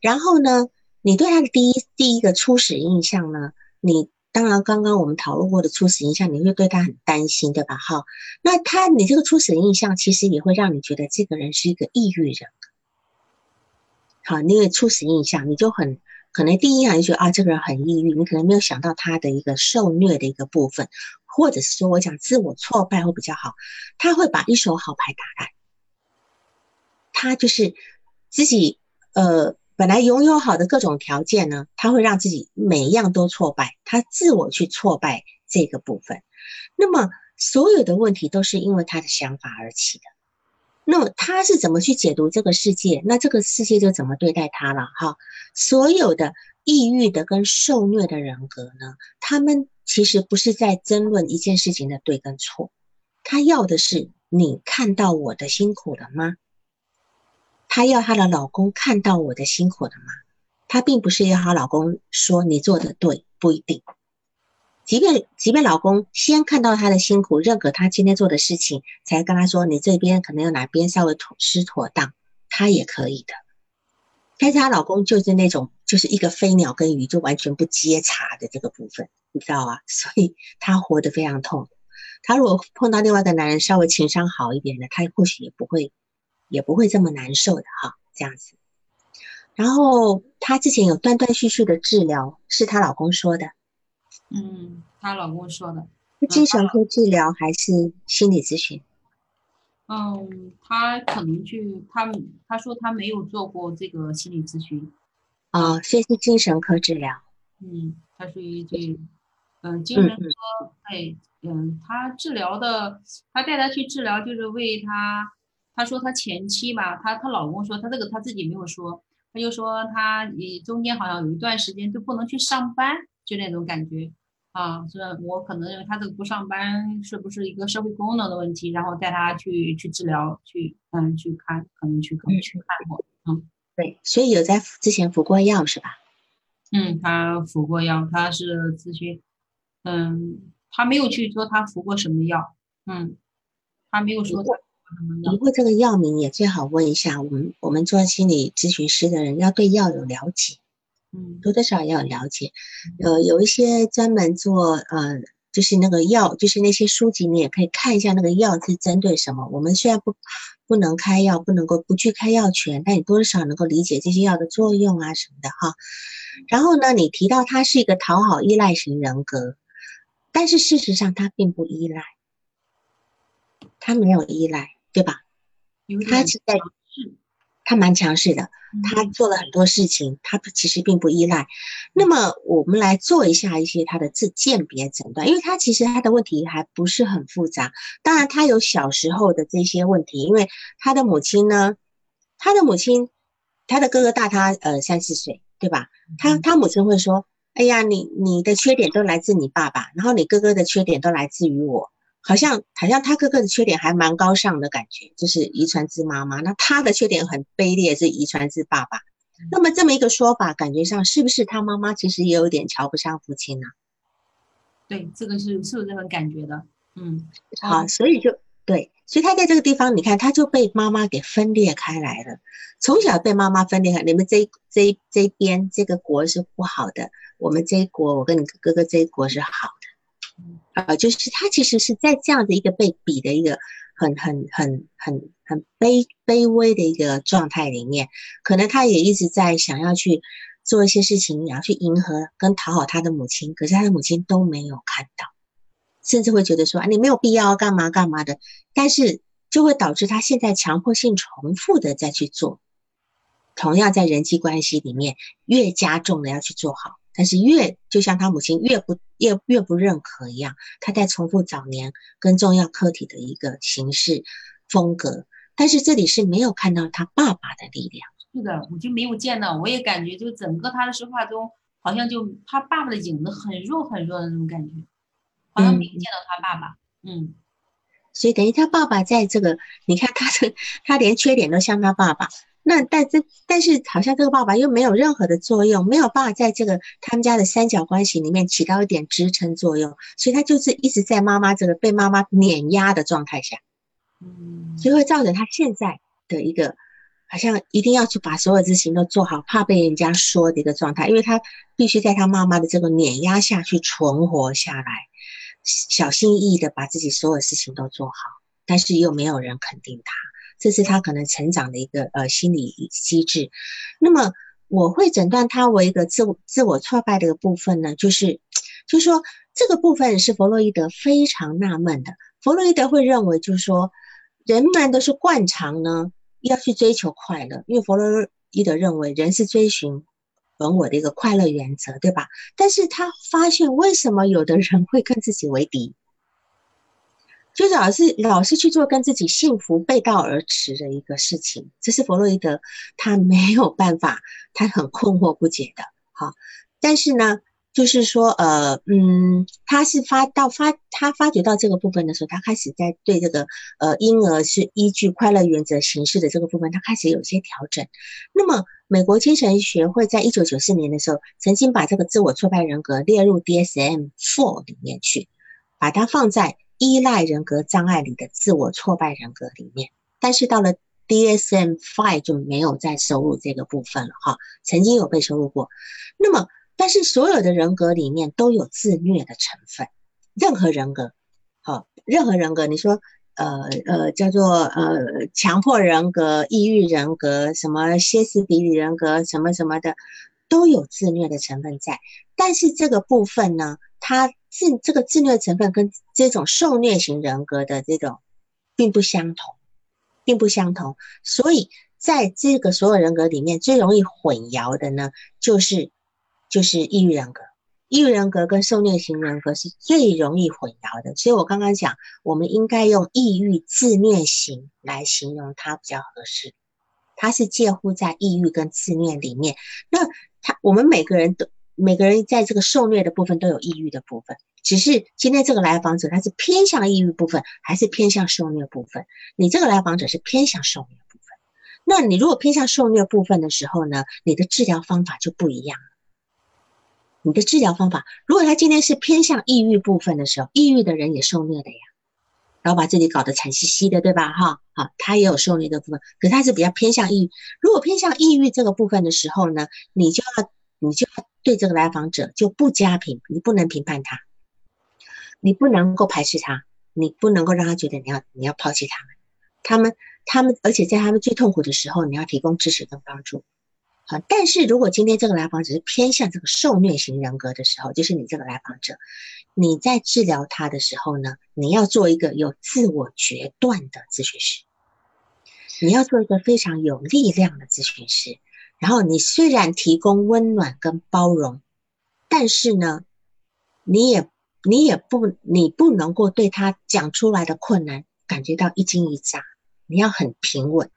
[SPEAKER 1] 然后呢，你对他的第一第一个初始印象呢，你当然刚刚我们讨论过的初始印象，你会对他很担心，对吧？好，那他你这个初始印象其实也会让你觉得这个人是一个抑郁人。好，因为初始印象你就很可能第一印象就觉得啊，这个人很抑郁，你可能没有想到他的一个受虐的一个部分，或者是说我讲自我挫败会比较好，他会把一手好牌打烂。他就是自己，呃，本来拥有好的各种条件呢，他会让自己每一样都挫败，他自我去挫败这个部分。那么所有的问题都是因为他的想法而起的。那么他是怎么去解读这个世界？那这个世界就怎么对待他了？哈，所有的抑郁的跟受虐的人格呢，他们其实不是在争论一件事情的对跟错，他要的是你看到我的辛苦了吗？她要她的老公看到我的辛苦的吗？她并不是要她老公说你做的对，不一定。即便即便老公先看到她的辛苦，认可她今天做的事情，才跟她说你这边可能有哪边稍微妥失妥当，她也可以的。但是她老公就是那种就是一个飞鸟跟鱼就完全不接茬的这个部分，你知道啊？所以她活得非常痛。她如果碰到另外一个男人稍微情商好一点的，她或许也不会也不会这么难受的哈，这样子。然后她之前有断断续续的治疗，是她老公说的。
[SPEAKER 2] 嗯，她老公说的。
[SPEAKER 1] 精神科治疗还是心理咨询？
[SPEAKER 2] 嗯，他可能去，他他说他没有做过这个心理咨询，
[SPEAKER 1] 啊，所以是精神科治疗。
[SPEAKER 2] 嗯，他属于这，嗯，精神科，哎，嗯，他治疗的，他带他去治疗就是为他，他说她前妻嘛，她她老公说她这个她自己没有说，她就说她你中间好像有一段时间就不能去上班，就那种感觉。啊，是我可能认为她这个不上班是不是一个社会功能的问题，然后带她去去治疗，去嗯去看，可能去可能去看过，嗯，
[SPEAKER 1] 对，所以有在之前服过药是吧？
[SPEAKER 2] 嗯，她服过药，她是咨询，嗯，她没有去说她服过什么药，嗯，她没有说。
[SPEAKER 1] 不过这个药名也最好问一下，我们我们做心理咨询师的人要对药有了解。
[SPEAKER 2] 嗯，
[SPEAKER 1] 多多少少要了解，呃，有一些专门做呃，就是那个药，就是那些书籍，你也可以看一下那个药是针对什么。我们虽然不不能开药，不能够不具开药权，但你多少能够理解这些药的作用啊什么的哈。然后呢，你提到他是一个讨好依赖型人格，但是事实上他并不依赖，他没有依赖，对吧？他是在。他蛮强势的，他做了很多事情，他其实并不依赖。那么我们来做一下一些他的自鉴别诊断，因为他其实他的问题还不是很复杂。当然，他有小时候的这些问题，因为他的母亲呢，他的母亲，他的哥哥大他呃三四岁，对吧？他他母亲会说：“哎呀，你你的缺点都来自你爸爸，然后你哥哥的缺点都来自于我。”好像好像他哥哥的缺点还蛮高尚的感觉，就是遗传自妈妈。那他的缺点很卑劣，是遗传自爸爸。那么这么一个说法，感觉上是不是他妈妈其实也有点瞧不上父亲呢？
[SPEAKER 2] 对，这个是是有这种感觉的。嗯，
[SPEAKER 1] 好，所以就对，所以他在这个地方，你看他就被妈妈给分裂开来了。从小被妈妈分裂开，你们这这这边这个国是不好的，我们这一国，我跟你哥哥这一国是好的。呃，就是他其实是在这样的一个被比的一个很很很很很卑卑微的一个状态里面，可能他也一直在想要去做一些事情，然后去迎合跟讨好他的母亲，可是他的母亲都没有看到，甚至会觉得说啊，你没有必要干嘛干嘛的，但是就会导致他现在强迫性重复的再去做，同样在人际关系里面越加重的要去做好。但是越就像他母亲越不越越不认可一样，他在重复早年跟重要客体的一个形式风格。但是这里是没有看到他爸爸的力量。
[SPEAKER 2] 是的，我就没有见到，我也感觉就整个他的说话中，好像就他爸爸的影子很弱很弱的那种感觉，好像没有见到他爸爸。嗯，
[SPEAKER 1] 所以等于他爸爸在这个，你看他的他连缺点都像他爸爸。那但这但是好像这个爸爸又没有任何的作用，没有办法在这个他们家的三角关系里面起到一点支撑作用，所以他就是一直在妈妈这个被妈妈碾压的状态下，
[SPEAKER 2] 嗯，
[SPEAKER 1] 所以会造成他现在的一个好像一定要去把所有事情都做好，怕被人家说的一个状态，因为他必须在他妈妈的这个碾压下去存活下来，小心翼翼的把自己所有事情都做好，但是又没有人肯定他。这是他可能成长的一个呃心理机制。那么我会诊断他为一个自我自我挫败的一个部分呢，就是就是说这个部分是弗洛伊德非常纳闷的。弗洛伊德会认为就是说人们都是惯常呢要去追求快乐，因为弗洛伊德认为人是追寻本我的一个快乐原则，对吧？但是他发现为什么有的人会跟自己为敌？就老是老是去做跟自己幸福背道而驰的一个事情，这是弗洛伊德他没有办法，他很困惑不解的。哈，但是呢，就是说，呃，嗯，他是发到发他发觉到这个部分的时候，他开始在对这个呃婴儿是依据快乐原则行事的这个部分，他开始有些调整。那么，美国精神学会在一九九四年的时候，曾经把这个自我挫败人格列入 DSM Four 里面去，把它放在。依赖人格障碍里的自我挫败人格里面，但是到了 DSM Five 就没有再收入这个部分了哈，曾经有被收入过。那么，但是所有的人格里面都有自虐的成分，任何人格，好，任何人格，你说，呃呃，叫做呃强迫人格、抑郁人格、什么歇斯底里人格，什么什么的，都有自虐的成分在。但是这个部分呢，它自这个自虐成分跟这种受虐型人格的这种并不相同。并不相同，所以在这个所有人格里面，最容易混淆的呢，就是就是抑郁人格。抑郁人格跟受虐型人格是最容易混淆的，所以我刚刚讲，我们应该用抑郁自虐型来形容它比较合适。它是介乎在抑郁跟自虐里面。那他我们每个人都每个人在这个受虐的部分都有抑郁的部分。只是今天这个来访者他是偏向抑郁部分，还是偏向受虐部分？你这个来访者是偏向受虐部分，那你如果偏向受虐部分的时候呢，你的治疗方法就不一样了。你的治疗方法，如果他今天是偏向抑郁部分的时候，抑郁的人也受虐的呀，然后把自己搞得惨兮兮的，对吧？哈，好，他也有受虐的部分，可他是比较偏向抑郁。如果偏向抑郁这个部分的时候呢，你就要你就要对这个来访者就不加评，你不能评判他。你不能够排斥他，你不能够让他觉得你要你要抛弃他们，他们他们，而且在他们最痛苦的时候，你要提供支持跟帮助。好，但是如果今天这个来访者是偏向这个受虐型人格的时候，就是你这个来访者，你在治疗他的时候呢，你要做一个有自我决断的咨询师，你要做一个非常有力量的咨询师。然后你虽然提供温暖跟包容，但是呢，你也。你也不，你不能够对他讲出来的困难感觉到一惊一乍，你要很平稳，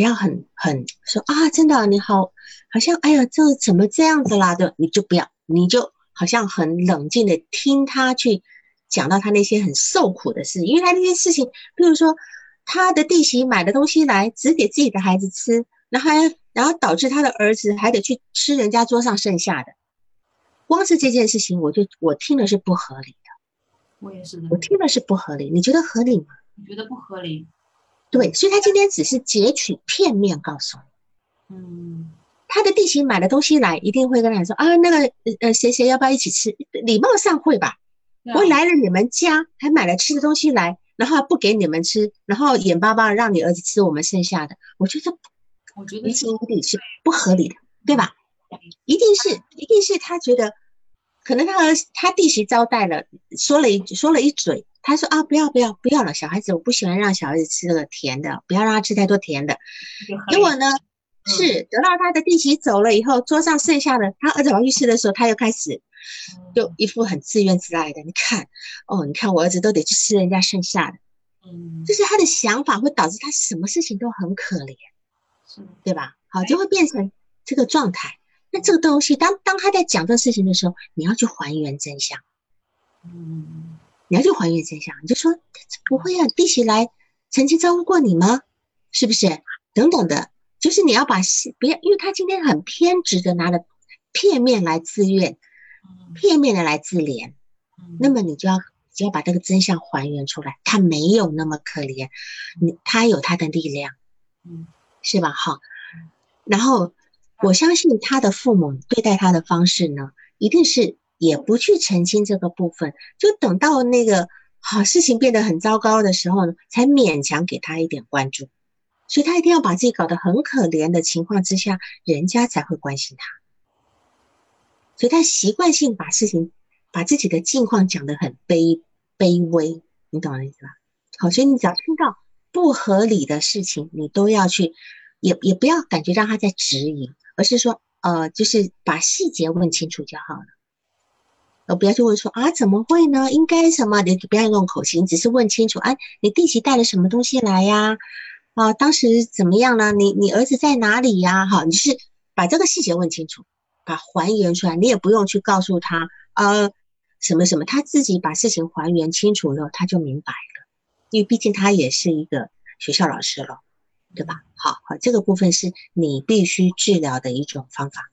[SPEAKER 1] 不要很很说啊，真的你好，好像哎呀，这怎么这样子啦的，你就不要，你就好像很冷静的听他去讲到他那些很受苦的事，因为他那些事情，比如说他的弟媳买的东西来只给自己的孩子吃，然后还然后导致他的儿子还得去吃人家桌上剩下的。光是这件事情，我就我听的是不合理的。
[SPEAKER 2] 我也是的，
[SPEAKER 1] 我听的是不合理。你觉得合理吗？
[SPEAKER 2] 你觉得不合理？
[SPEAKER 1] 对，所以他今天只是截取片面告诉
[SPEAKER 2] 你。嗯。
[SPEAKER 1] 他的弟媳买了东西来，一定会跟他说啊，那个呃谁谁要不要一起吃？礼貌上会吧。我来了你们家，还买了吃的东西来，然后不给你们吃，然后眼巴巴让你儿子吃我们剩下的，我觉得，
[SPEAKER 2] 我觉得
[SPEAKER 1] 一定一定是不合理的，对吧？一定是，一定是他觉得，可能他和他弟媳招待了，说了一说了一嘴，他说啊，不要不要不要了，小孩子我不喜欢让小孩子吃这个甜的，不要让他吃太多甜的。结果呢，是等到他的弟媳走了以后，桌上剩下的，他儿子要去吃的时候，他又开始就一副很自怨自艾的，你看，哦，你看我儿子都得去吃人家剩下的，
[SPEAKER 2] 嗯，
[SPEAKER 1] 就是他的想法会导致他什么事情都很可怜，
[SPEAKER 2] 是，
[SPEAKER 1] 对吧？好，就会变成这个状态。那这个东西，当当他在讲这个事情的时候，你要去还原真相，
[SPEAKER 2] 嗯，
[SPEAKER 1] 你要去还原真相，你就说不会啊，弟媳来曾经招呼过你吗？是不是？等等的，就是你要把不要，因为他今天很偏执的拿了片面来自怨，片面的来自怜，那么你就要就要把这个真相还原出来，他没有那么可怜，你他有他的力量，
[SPEAKER 2] 嗯，
[SPEAKER 1] 是吧？好，然后。我相信他的父母对待他的方式呢，一定是也不去澄清这个部分，就等到那个好事情变得很糟糕的时候呢，才勉强给他一点关注。所以他一定要把自己搞得很可怜的情况之下，人家才会关心他。所以他习惯性把事情、把自己的境况讲得很卑卑微，你懂我的意思吧？好，所以你只要听到不合理的事情，你都要去，也也不要感觉让他在质疑。而是说，呃，就是把细节问清楚就好了，呃，不要去问说啊，怎么会呢？应该什么？你不要用口型，只是问清楚，哎，你弟媳带了什么东西来呀？啊，当时怎么样呢？你你儿子在哪里呀？哈，你是把这个细节问清楚，把还原出来，你也不用去告诉他，呃，什么什么，他自己把事情还原清楚了，他就明白了，因为毕竟他也是一个学校老师了。对吧？好好，这个部分是你必须治疗的一种方法。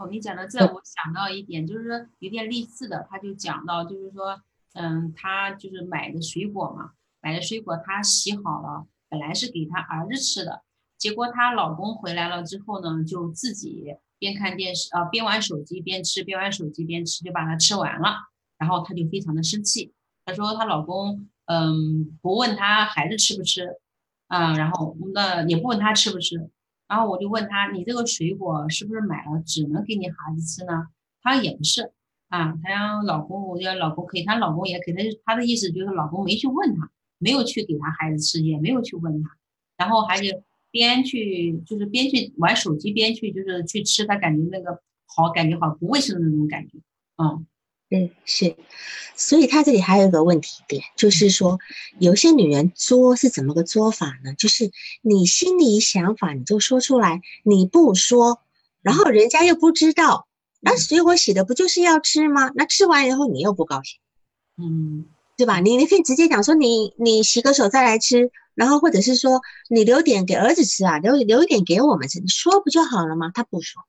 [SPEAKER 2] 哦，你讲到这，我想到一点，就是说有点类似的，他就讲到，就是说，嗯，他就是买的水果嘛，买的水果他洗好了，本来是给他儿子吃的，结果她老公回来了之后呢，就自己边看电视呃边玩手机边吃，边玩手机边吃，就把它吃完了。然后她就非常的生气，她说她老公嗯不问她孩子吃不吃，啊，然后那也不问她吃不吃。然后我就问他，你这个水果是不是买了只能给你孩子吃呢？他也不是。啊，他让老公，我要老公可以，他老公也可以，她的意思就是老公没去问他，没有去给他孩子吃，也没有去问他，然后还就边去就是边去玩手机边去就是去吃，他感觉那个好，感觉好不卫生的那种感觉，嗯，
[SPEAKER 1] 对，是，所以他这里还有一个问题点，就是说有些女人作是怎么个作法呢？就是你心里想法你就说出来，你不说，然后人家又不知道。那水果洗的不就是要吃吗？那吃完以后你又不高兴，
[SPEAKER 2] 嗯，
[SPEAKER 1] 对吧？你你可以直接讲说你你洗个手再来吃，然后或者是说你留点给儿子吃啊，留留一点给我们吃，你说不就好了吗？他不说，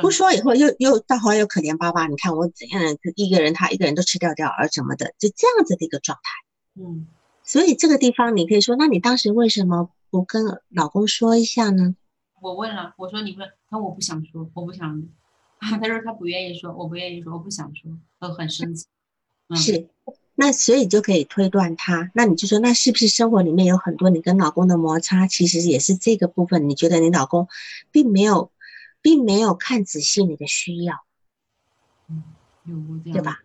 [SPEAKER 1] 不说以后又又到后来又可怜巴巴，你看我怎样一个人他一个人都吃掉掉而什么的，就这样子的一个状态，
[SPEAKER 2] 嗯，
[SPEAKER 1] 所以这个地方你可以说，那你当时为什么不跟老公说一下呢？
[SPEAKER 2] 我问了，我说你问，那我不想说，我不想。他说他不愿意说，我不愿意说，我不想说，我很生气。
[SPEAKER 1] 是，那所以就可以推断他。那你就说，那是不是生活里面有很多你跟老公的摩擦，其实也是这个部分？你觉得你老公并没有，并没有看仔细你的需要，
[SPEAKER 2] 嗯，有，
[SPEAKER 1] 对吧？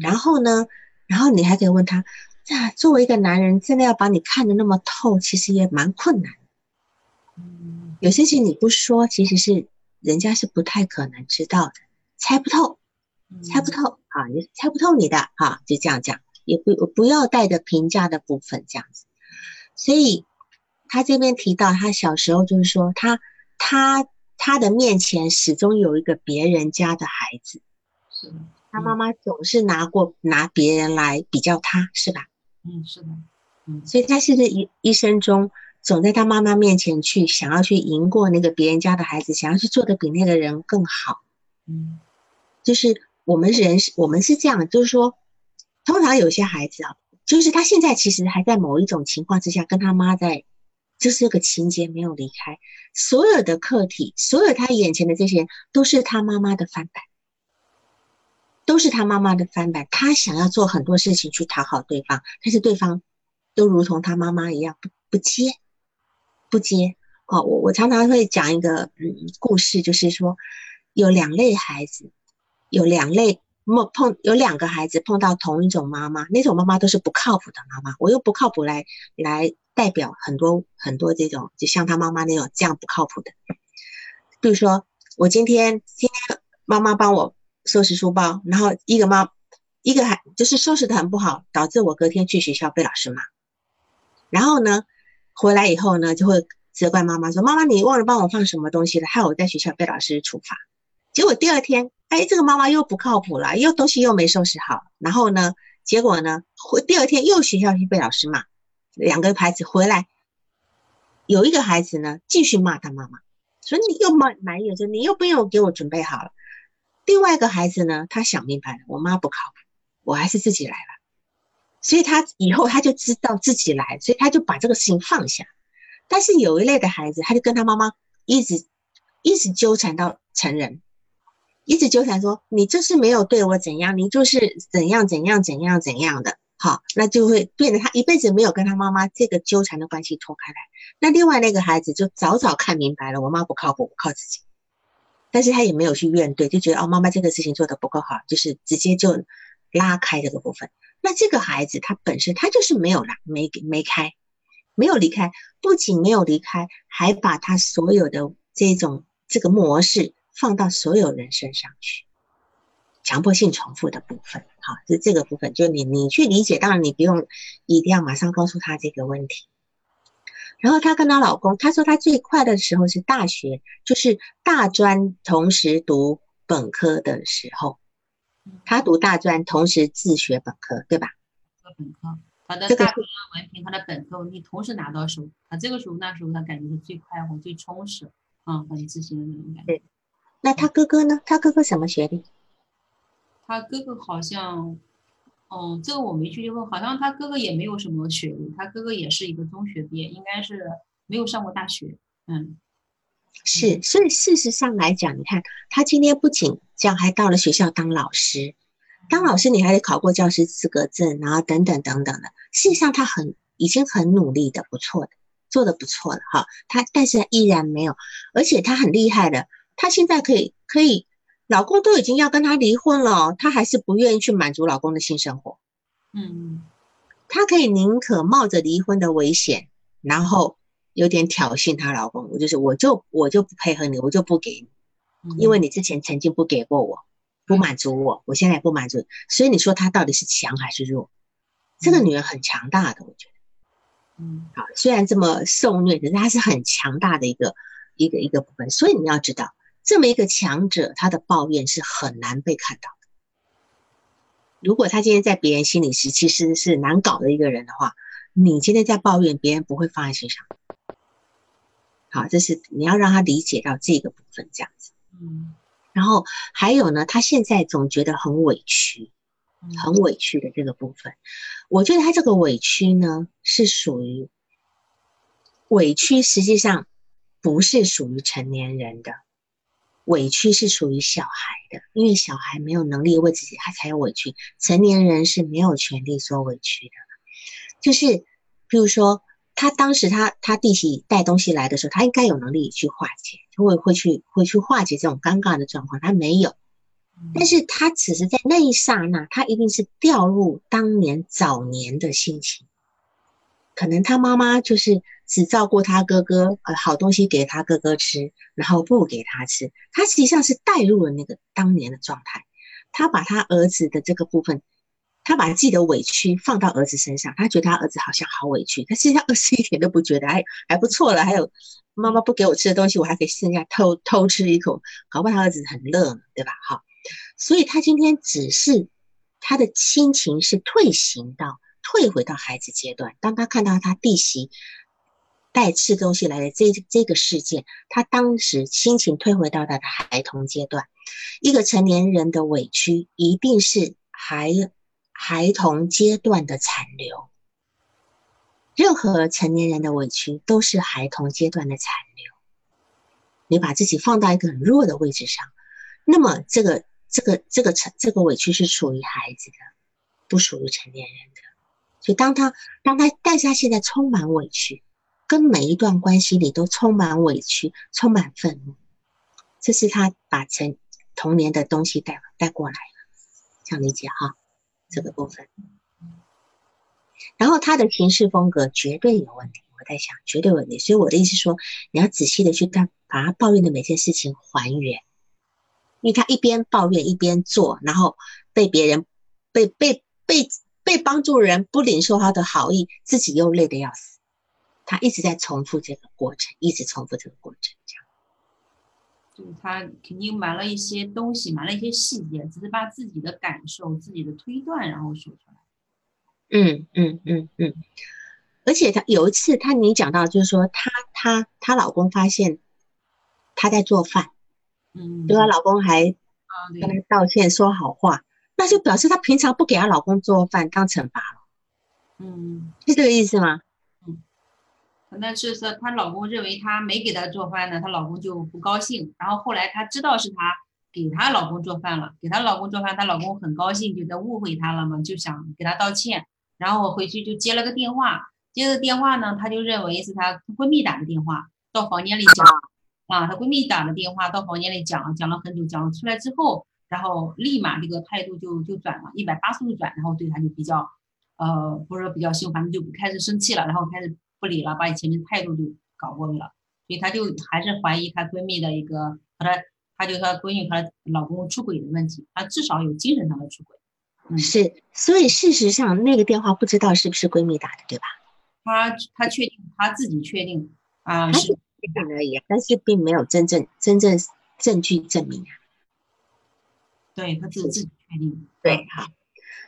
[SPEAKER 1] 然后呢，然后你还可以问他，啊，作为一个男人，真的要把你看得那么透，其实也蛮困难。
[SPEAKER 2] 嗯，
[SPEAKER 1] 有些事情你不说，其实是。人家是不太可能知道的，猜不透，猜不透啊！你猜不透你的啊，就这样讲，也不不要带着评价的部分这样子。所以他这边提到，他小时候就是说，他他他的面前始终有一个别人家的孩子，
[SPEAKER 2] 是的，
[SPEAKER 1] 他妈妈总是拿过拿别人来比较他，是吧？
[SPEAKER 2] 嗯，是的，嗯，
[SPEAKER 1] 所以他是是一一生中。总在他妈妈面前去想要去赢过那个别人家的孩子，想要去做的比那个人更好。
[SPEAKER 2] 嗯，
[SPEAKER 1] 就是我们人是，我们是这样，就是说，通常有些孩子啊，就是他现在其实还在某一种情况之下跟他妈在，就是这个情节没有离开。所有的客体，所有他眼前的这些，都是他妈妈的翻版，都是他妈妈的翻版。他想要做很多事情去讨好对方，但是对方都如同他妈妈一样不不接。不接哦，我我常常会讲一个嗯故事，就是说有两类孩子，有两类碰碰有两个孩子碰到同一种妈妈，那种妈妈都是不靠谱的妈妈。我用不靠谱来来代表很多很多这种，就像他妈妈那种这样不靠谱的。比如说我今天今天妈妈帮我收拾书包，然后一个妈一个孩就是收拾的很不好，导致我隔天去学校被老师骂，然后呢？回来以后呢，就会责怪妈妈说：“妈妈，你忘了帮我放什么东西了，害我在学校被老师处罚。”结果第二天，哎，这个妈妈又不靠谱了，又东西又没收拾好。然后呢，结果呢，回第二天又学校去被老师骂。两个孩子回来，有一个孩子呢继续骂他妈妈，说：“你又埋埋怨说你又不用给我准备好了。”另外一个孩子呢，他想明白了，我妈不靠谱，我还是自己来了。所以他以后他就知道自己来，所以他就把这个事情放下。但是有一类的孩子，他就跟他妈妈一直一直纠缠到成人，一直纠缠说你就是没有对我怎样，你就是怎样怎样怎样怎样的，好，那就会变得他一辈子没有跟他妈妈这个纠缠的关系脱开来。那另外那个孩子就早早看明白了，我妈不靠谱，我靠自己。但是他也没有去怨对，就觉得哦，妈妈这个事情做的不够好，就是直接就拉开这个部分。那这个孩子他本身他就是没有来没没开，没有离开，不仅没有离开，还把他所有的这种这个模式放到所有人身上去，强迫性重复的部分，好，是这个部分，就你你去理解，当然你不用一定要马上告诉他这个问题。然后她跟她老公，她说她最快的时候是大学，就是大专同时读本科的时候。她读大专，同时自学本科，对吧？
[SPEAKER 2] 本科，好的大专文凭，她的本科文凭同时拿到手，啊这个时候那时候她感觉是最快活、最充实，嗯，很自信的那种感觉。对，
[SPEAKER 1] 那他哥哥呢？他哥哥什么学历？
[SPEAKER 2] 他哥哥好像哦，这个我没去问，好像他哥哥也没有什么学历，他哥哥也是一个中学毕业，应该是没有上过大学。嗯，
[SPEAKER 1] 是，所以事实上来讲，你看他今天不仅这样，还到了学校当老师，当老师你还得考过教师资格证，然后等等等等的。事实上他很已经很努力的，不错的，做的不错了哈。他但是依然没有，而且他很厉害的，他现在可以可以。老公都已经要跟她离婚了，她还是不愿意去满足老公的性生活。
[SPEAKER 2] 嗯，
[SPEAKER 1] 她可以宁可冒着离婚的危险，然后有点挑衅她老公，我就是我就我就不配合你，我就不给你，因为你之前曾经不给过我，不满足我，我现在不满足，所以你说她到底是强还是弱？这个女人很强大的，我觉得。
[SPEAKER 2] 嗯，
[SPEAKER 1] 好，虽然这么受虐，可是她是很强大的一个一个一个部分，所以你要知道。这么一个强者，他的抱怨是很难被看到的。如果他今天在别人心里是其实是难搞的一个人的话，你今天在抱怨，别人不会放在心上。好，这是你要让他理解到这个部分，这样子。
[SPEAKER 2] 嗯。
[SPEAKER 1] 然后还有呢，他现在总觉得很委屈，很委屈的这个部分，我觉得他这个委屈呢，是属于委屈，实际上不是属于成年人的。委屈是属于小孩的，因为小孩没有能力为自己，他才有委屈。成年人是没有权利说委屈的。就是，比如说，他当时他他弟媳带东西来的时候，他应该有能力去化解，会会去会去化解这种尴尬的状况，他没有。但是他只是在那一刹那，他一定是掉入当年早年的心情。可能他妈妈就是只照顾他哥哥，呃，好东西给他哥哥吃，然后不给他吃。他实际上是带入了那个当年的状态，他把他儿子的这个部分，他把自己的委屈放到儿子身上，他觉得他儿子好像好委屈，他实际上儿子一点都不觉得，还还不错了。还有妈妈不给我吃的东西，我还可以剩下偷偷吃一口，搞不好他儿子很乐呢，对吧？哈，所以他今天只是他的亲情是退行到。退回到孩子阶段，当他看到他弟媳带吃东西来的这这个事件，他当时心情退回到他的孩童阶段。一个成年人的委屈，一定是孩孩童阶段的残留。任何成年人的委屈，都是孩童阶段的残留。你把自己放到一个很弱的位置上，那么这个这个这个成这个委屈是属于孩子的，不属于成年人的。就当他，当他，但是他现在充满委屈，跟每一段关系里都充满委屈，充满愤怒，这是他把成童年的东西带带过来了，这样理解哈，这个部分。然后他的行事风格绝对有问题，我在想绝对问题，所以我的意思说，你要仔细的去看，把他抱怨的每件事情还原，因为他一边抱怨一边做，然后被别人被被被。被帮助人不领受他的好意，自己又累得要死。他一直在重复这个过程，一直重复这个过程，这样。
[SPEAKER 2] 就是他肯定瞒了一些东西，瞒了一些细节，只是把自己的感受、自己的推断，然后说出来。
[SPEAKER 1] 嗯嗯嗯嗯。而且他有一次，他你讲到，就是说她她她老公发现她在做饭，
[SPEAKER 2] 嗯，
[SPEAKER 1] 就她老公还跟她道歉说好话。那就表示她平常不给她老公做饭当惩罚了，
[SPEAKER 2] 嗯，
[SPEAKER 1] 是这个意思吗？
[SPEAKER 2] 嗯，那是说她老公认为她没给她做饭呢，她老公就不高兴。然后后来她知道是她给她老公做饭了，给她老公做饭，她老公很高兴，就在误会她了嘛，就想给她道歉。然后我回去就接了个电话，接了电话呢，她就认为是她闺蜜打的电话，到房间里讲啊，她闺蜜打的电话到房间里讲，讲了很久，讲了出来之后。然后立马这个态度就就转了，一百八十度转，然后对他就比较，呃，不是说比较凶，反正就开始生气了，然后开始不理了，把以前的态度就搞过去了，所以她就还是怀疑她闺蜜的一个和她，她就说闺蜜和老公出轨的问题，她至少有精神上的出轨。
[SPEAKER 1] 嗯，是，所以事实上那个电话不知道是不是闺蜜打的，对吧？
[SPEAKER 2] 她她确定，她自己确定啊，是确
[SPEAKER 1] 定而已，但是并没有真正真正证据证明啊。
[SPEAKER 2] 对他自自己确定，
[SPEAKER 1] 对，好，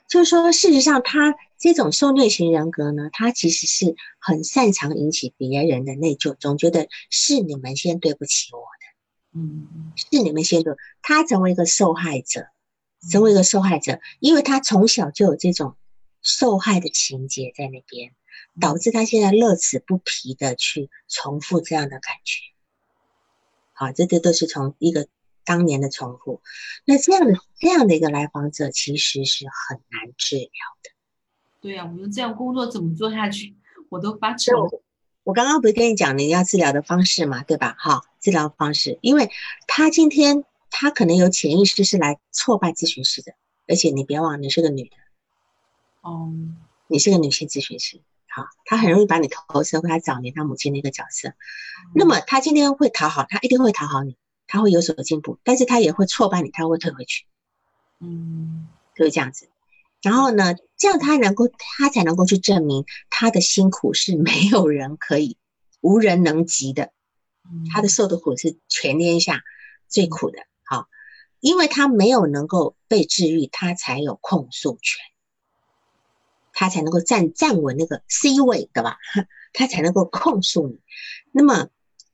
[SPEAKER 1] 就是说，事实上，他这种受虐型人格呢，他其实是很擅长引起别人的内疚，总觉得是你们先对不起我的，
[SPEAKER 2] 嗯，
[SPEAKER 1] 是你们先对，他成为一个受害者，成为一个受害者，因为他从小就有这种受害的情节在那边，导致他现在乐此不疲的去重复这样的感觉。好，这这都是从一个当年的重复。那这样的这样的一个来访者，其实是很难治疗的。
[SPEAKER 2] 对呀，我们这样工作怎么做下去？我都发愁。
[SPEAKER 1] 我刚刚不是跟你讲你要治疗的方式嘛，对吧？哈，治疗方式，因为他今天他可能有潜意识是来挫败咨询师的，而且你别忘了你是个女的，
[SPEAKER 2] 哦，
[SPEAKER 1] 你是个女性咨询师，好，他很容易把你投射回他早年他母亲的一个角色。那么他今天会讨好，他一定会讨好你，他会有所进步，但是他也会挫败你，他会退回去，
[SPEAKER 2] 嗯，
[SPEAKER 1] 就是这样子。然后呢，这样他能够，他才能够去证明他的辛苦是没有人可以、无人能及的。他的受的苦是全天下最苦的。好，因为他没有能够被治愈，他才有控诉权，他才能够站站稳那个 C 位，对吧？他才能够控诉你。那么，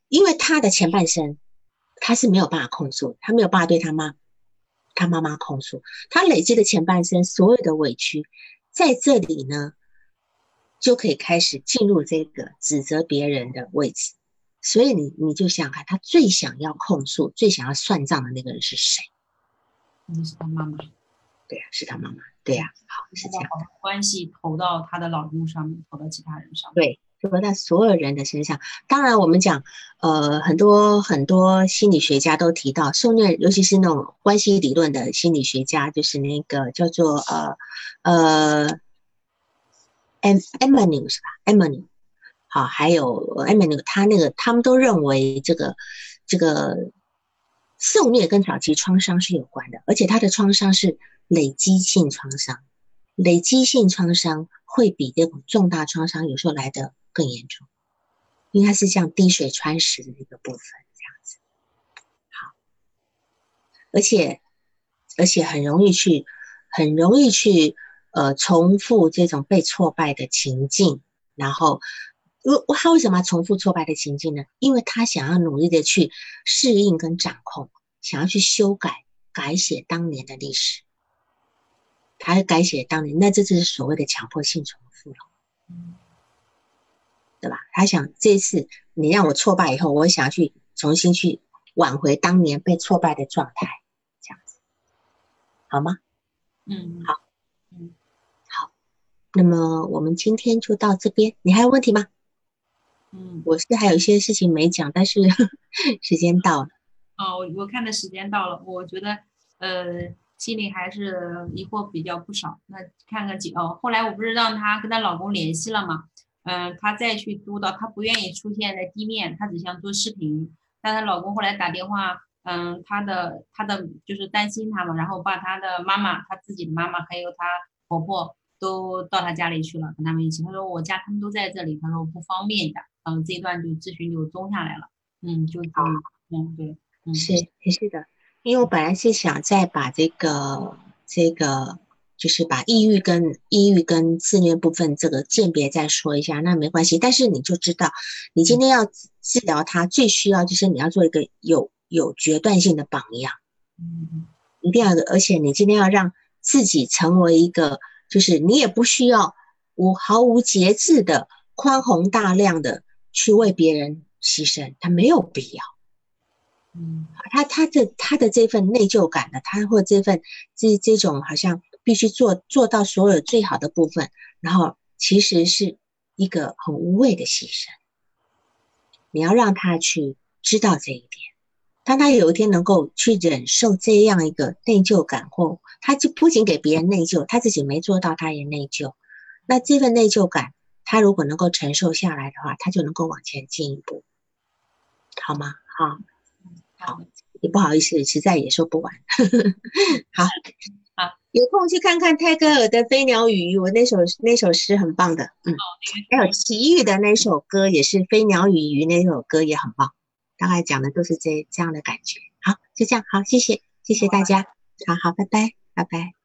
[SPEAKER 1] 因为他的前半生他是没有办法控诉，他没有办法对他妈。他妈妈控诉他累积的前半生所有的委屈，在这里呢，就可以开始进入这个指责别人的位置。所以你你就想看，他最想要控诉、最想要算账的那个人是谁？
[SPEAKER 2] 那是他妈妈。
[SPEAKER 1] 对呀，是他妈妈。对呀，好是这样。
[SPEAKER 2] 关系投到他的老公上面，投到其他人上。
[SPEAKER 1] 对。落在所有人的身上。当然，我们讲，呃，很多很多心理学家都提到受虐，尤其是那种关系理论的心理学家，就是那个叫做呃呃，M M N U 是吧？M N U 好，还有 M N U，他那个他们都认为这个这个受虐跟早期创伤是有关的，而且他的创伤是累积性创伤，累积性创伤会比这种重大创伤有时候来的。更严重，因为它是像滴水穿石的一个部分这样子。好，而且而且很容易去，很容易去呃重复这种被挫败的情境。然后，我他为什么要重复挫败的情境呢？因为他想要努力的去适应跟掌控，想要去修改改写当年的历史。他改写当年，那这就是所谓的强迫性重复了。对吧？他想这次你让我挫败以后，我想去重新去挽回当年被挫败的状态，这样子，好吗？
[SPEAKER 2] 嗯，
[SPEAKER 1] 好，嗯，好。那么我们今天就到这边，你还有问题吗？
[SPEAKER 2] 嗯，
[SPEAKER 1] 我是还有一些事情没讲，但是 时间到了。
[SPEAKER 2] 哦，我我看的时间到了，我觉得呃心里还是疑惑比较不少。那看看几哦，后来我不是让她跟她老公联系了吗？嗯，她再去督导，她不愿意出现在地面，她只想做视频。但她老公后来打电话，嗯，她的她的就是担心她嘛，然后把她的妈妈、她自己的妈妈还有她婆婆都到她家里去了，跟他们一起。她说我家他们都在这里，她说不方便的。嗯，这一段就咨询就中下来了。嗯，就嗯对，嗯
[SPEAKER 1] 是是的，因为我本来是想再把这个这个。就是把抑郁跟抑郁跟自虐部分这个鉴别再说一下，那没关系。但是你就知道，你今天要治疗他，最需要就是你要做一个有有决断性的榜样，
[SPEAKER 2] 嗯，
[SPEAKER 1] 一定要，而且你今天要让自己成为一个，就是你也不需要无毫无节制的宽宏大量的去为别人牺牲，他没有必要，
[SPEAKER 2] 嗯，
[SPEAKER 1] 他他的他的这份内疚感的，他或这份这这种好像。必须做做到所有最好的部分，然后其实是一个很无谓的牺牲。你要让他去知道这一点，当他有一天能够去忍受这样一个内疚感，或他就不仅给别人内疚，他自己没做到，他也内疚。那这份内疚感，他如果能够承受下来的话，他就能够往前进一步，好吗？好，好，也不好意思，实在也说不完。好。有空去看看泰戈尔的《飞鸟与鱼》，我那首那首诗很棒的，嗯，还有齐豫的那首歌也是《飞鸟与鱼》，那首歌也很棒，大概讲的都是这这样的感觉。好，就这样，好，谢谢，谢谢大家，好好，拜拜，拜拜。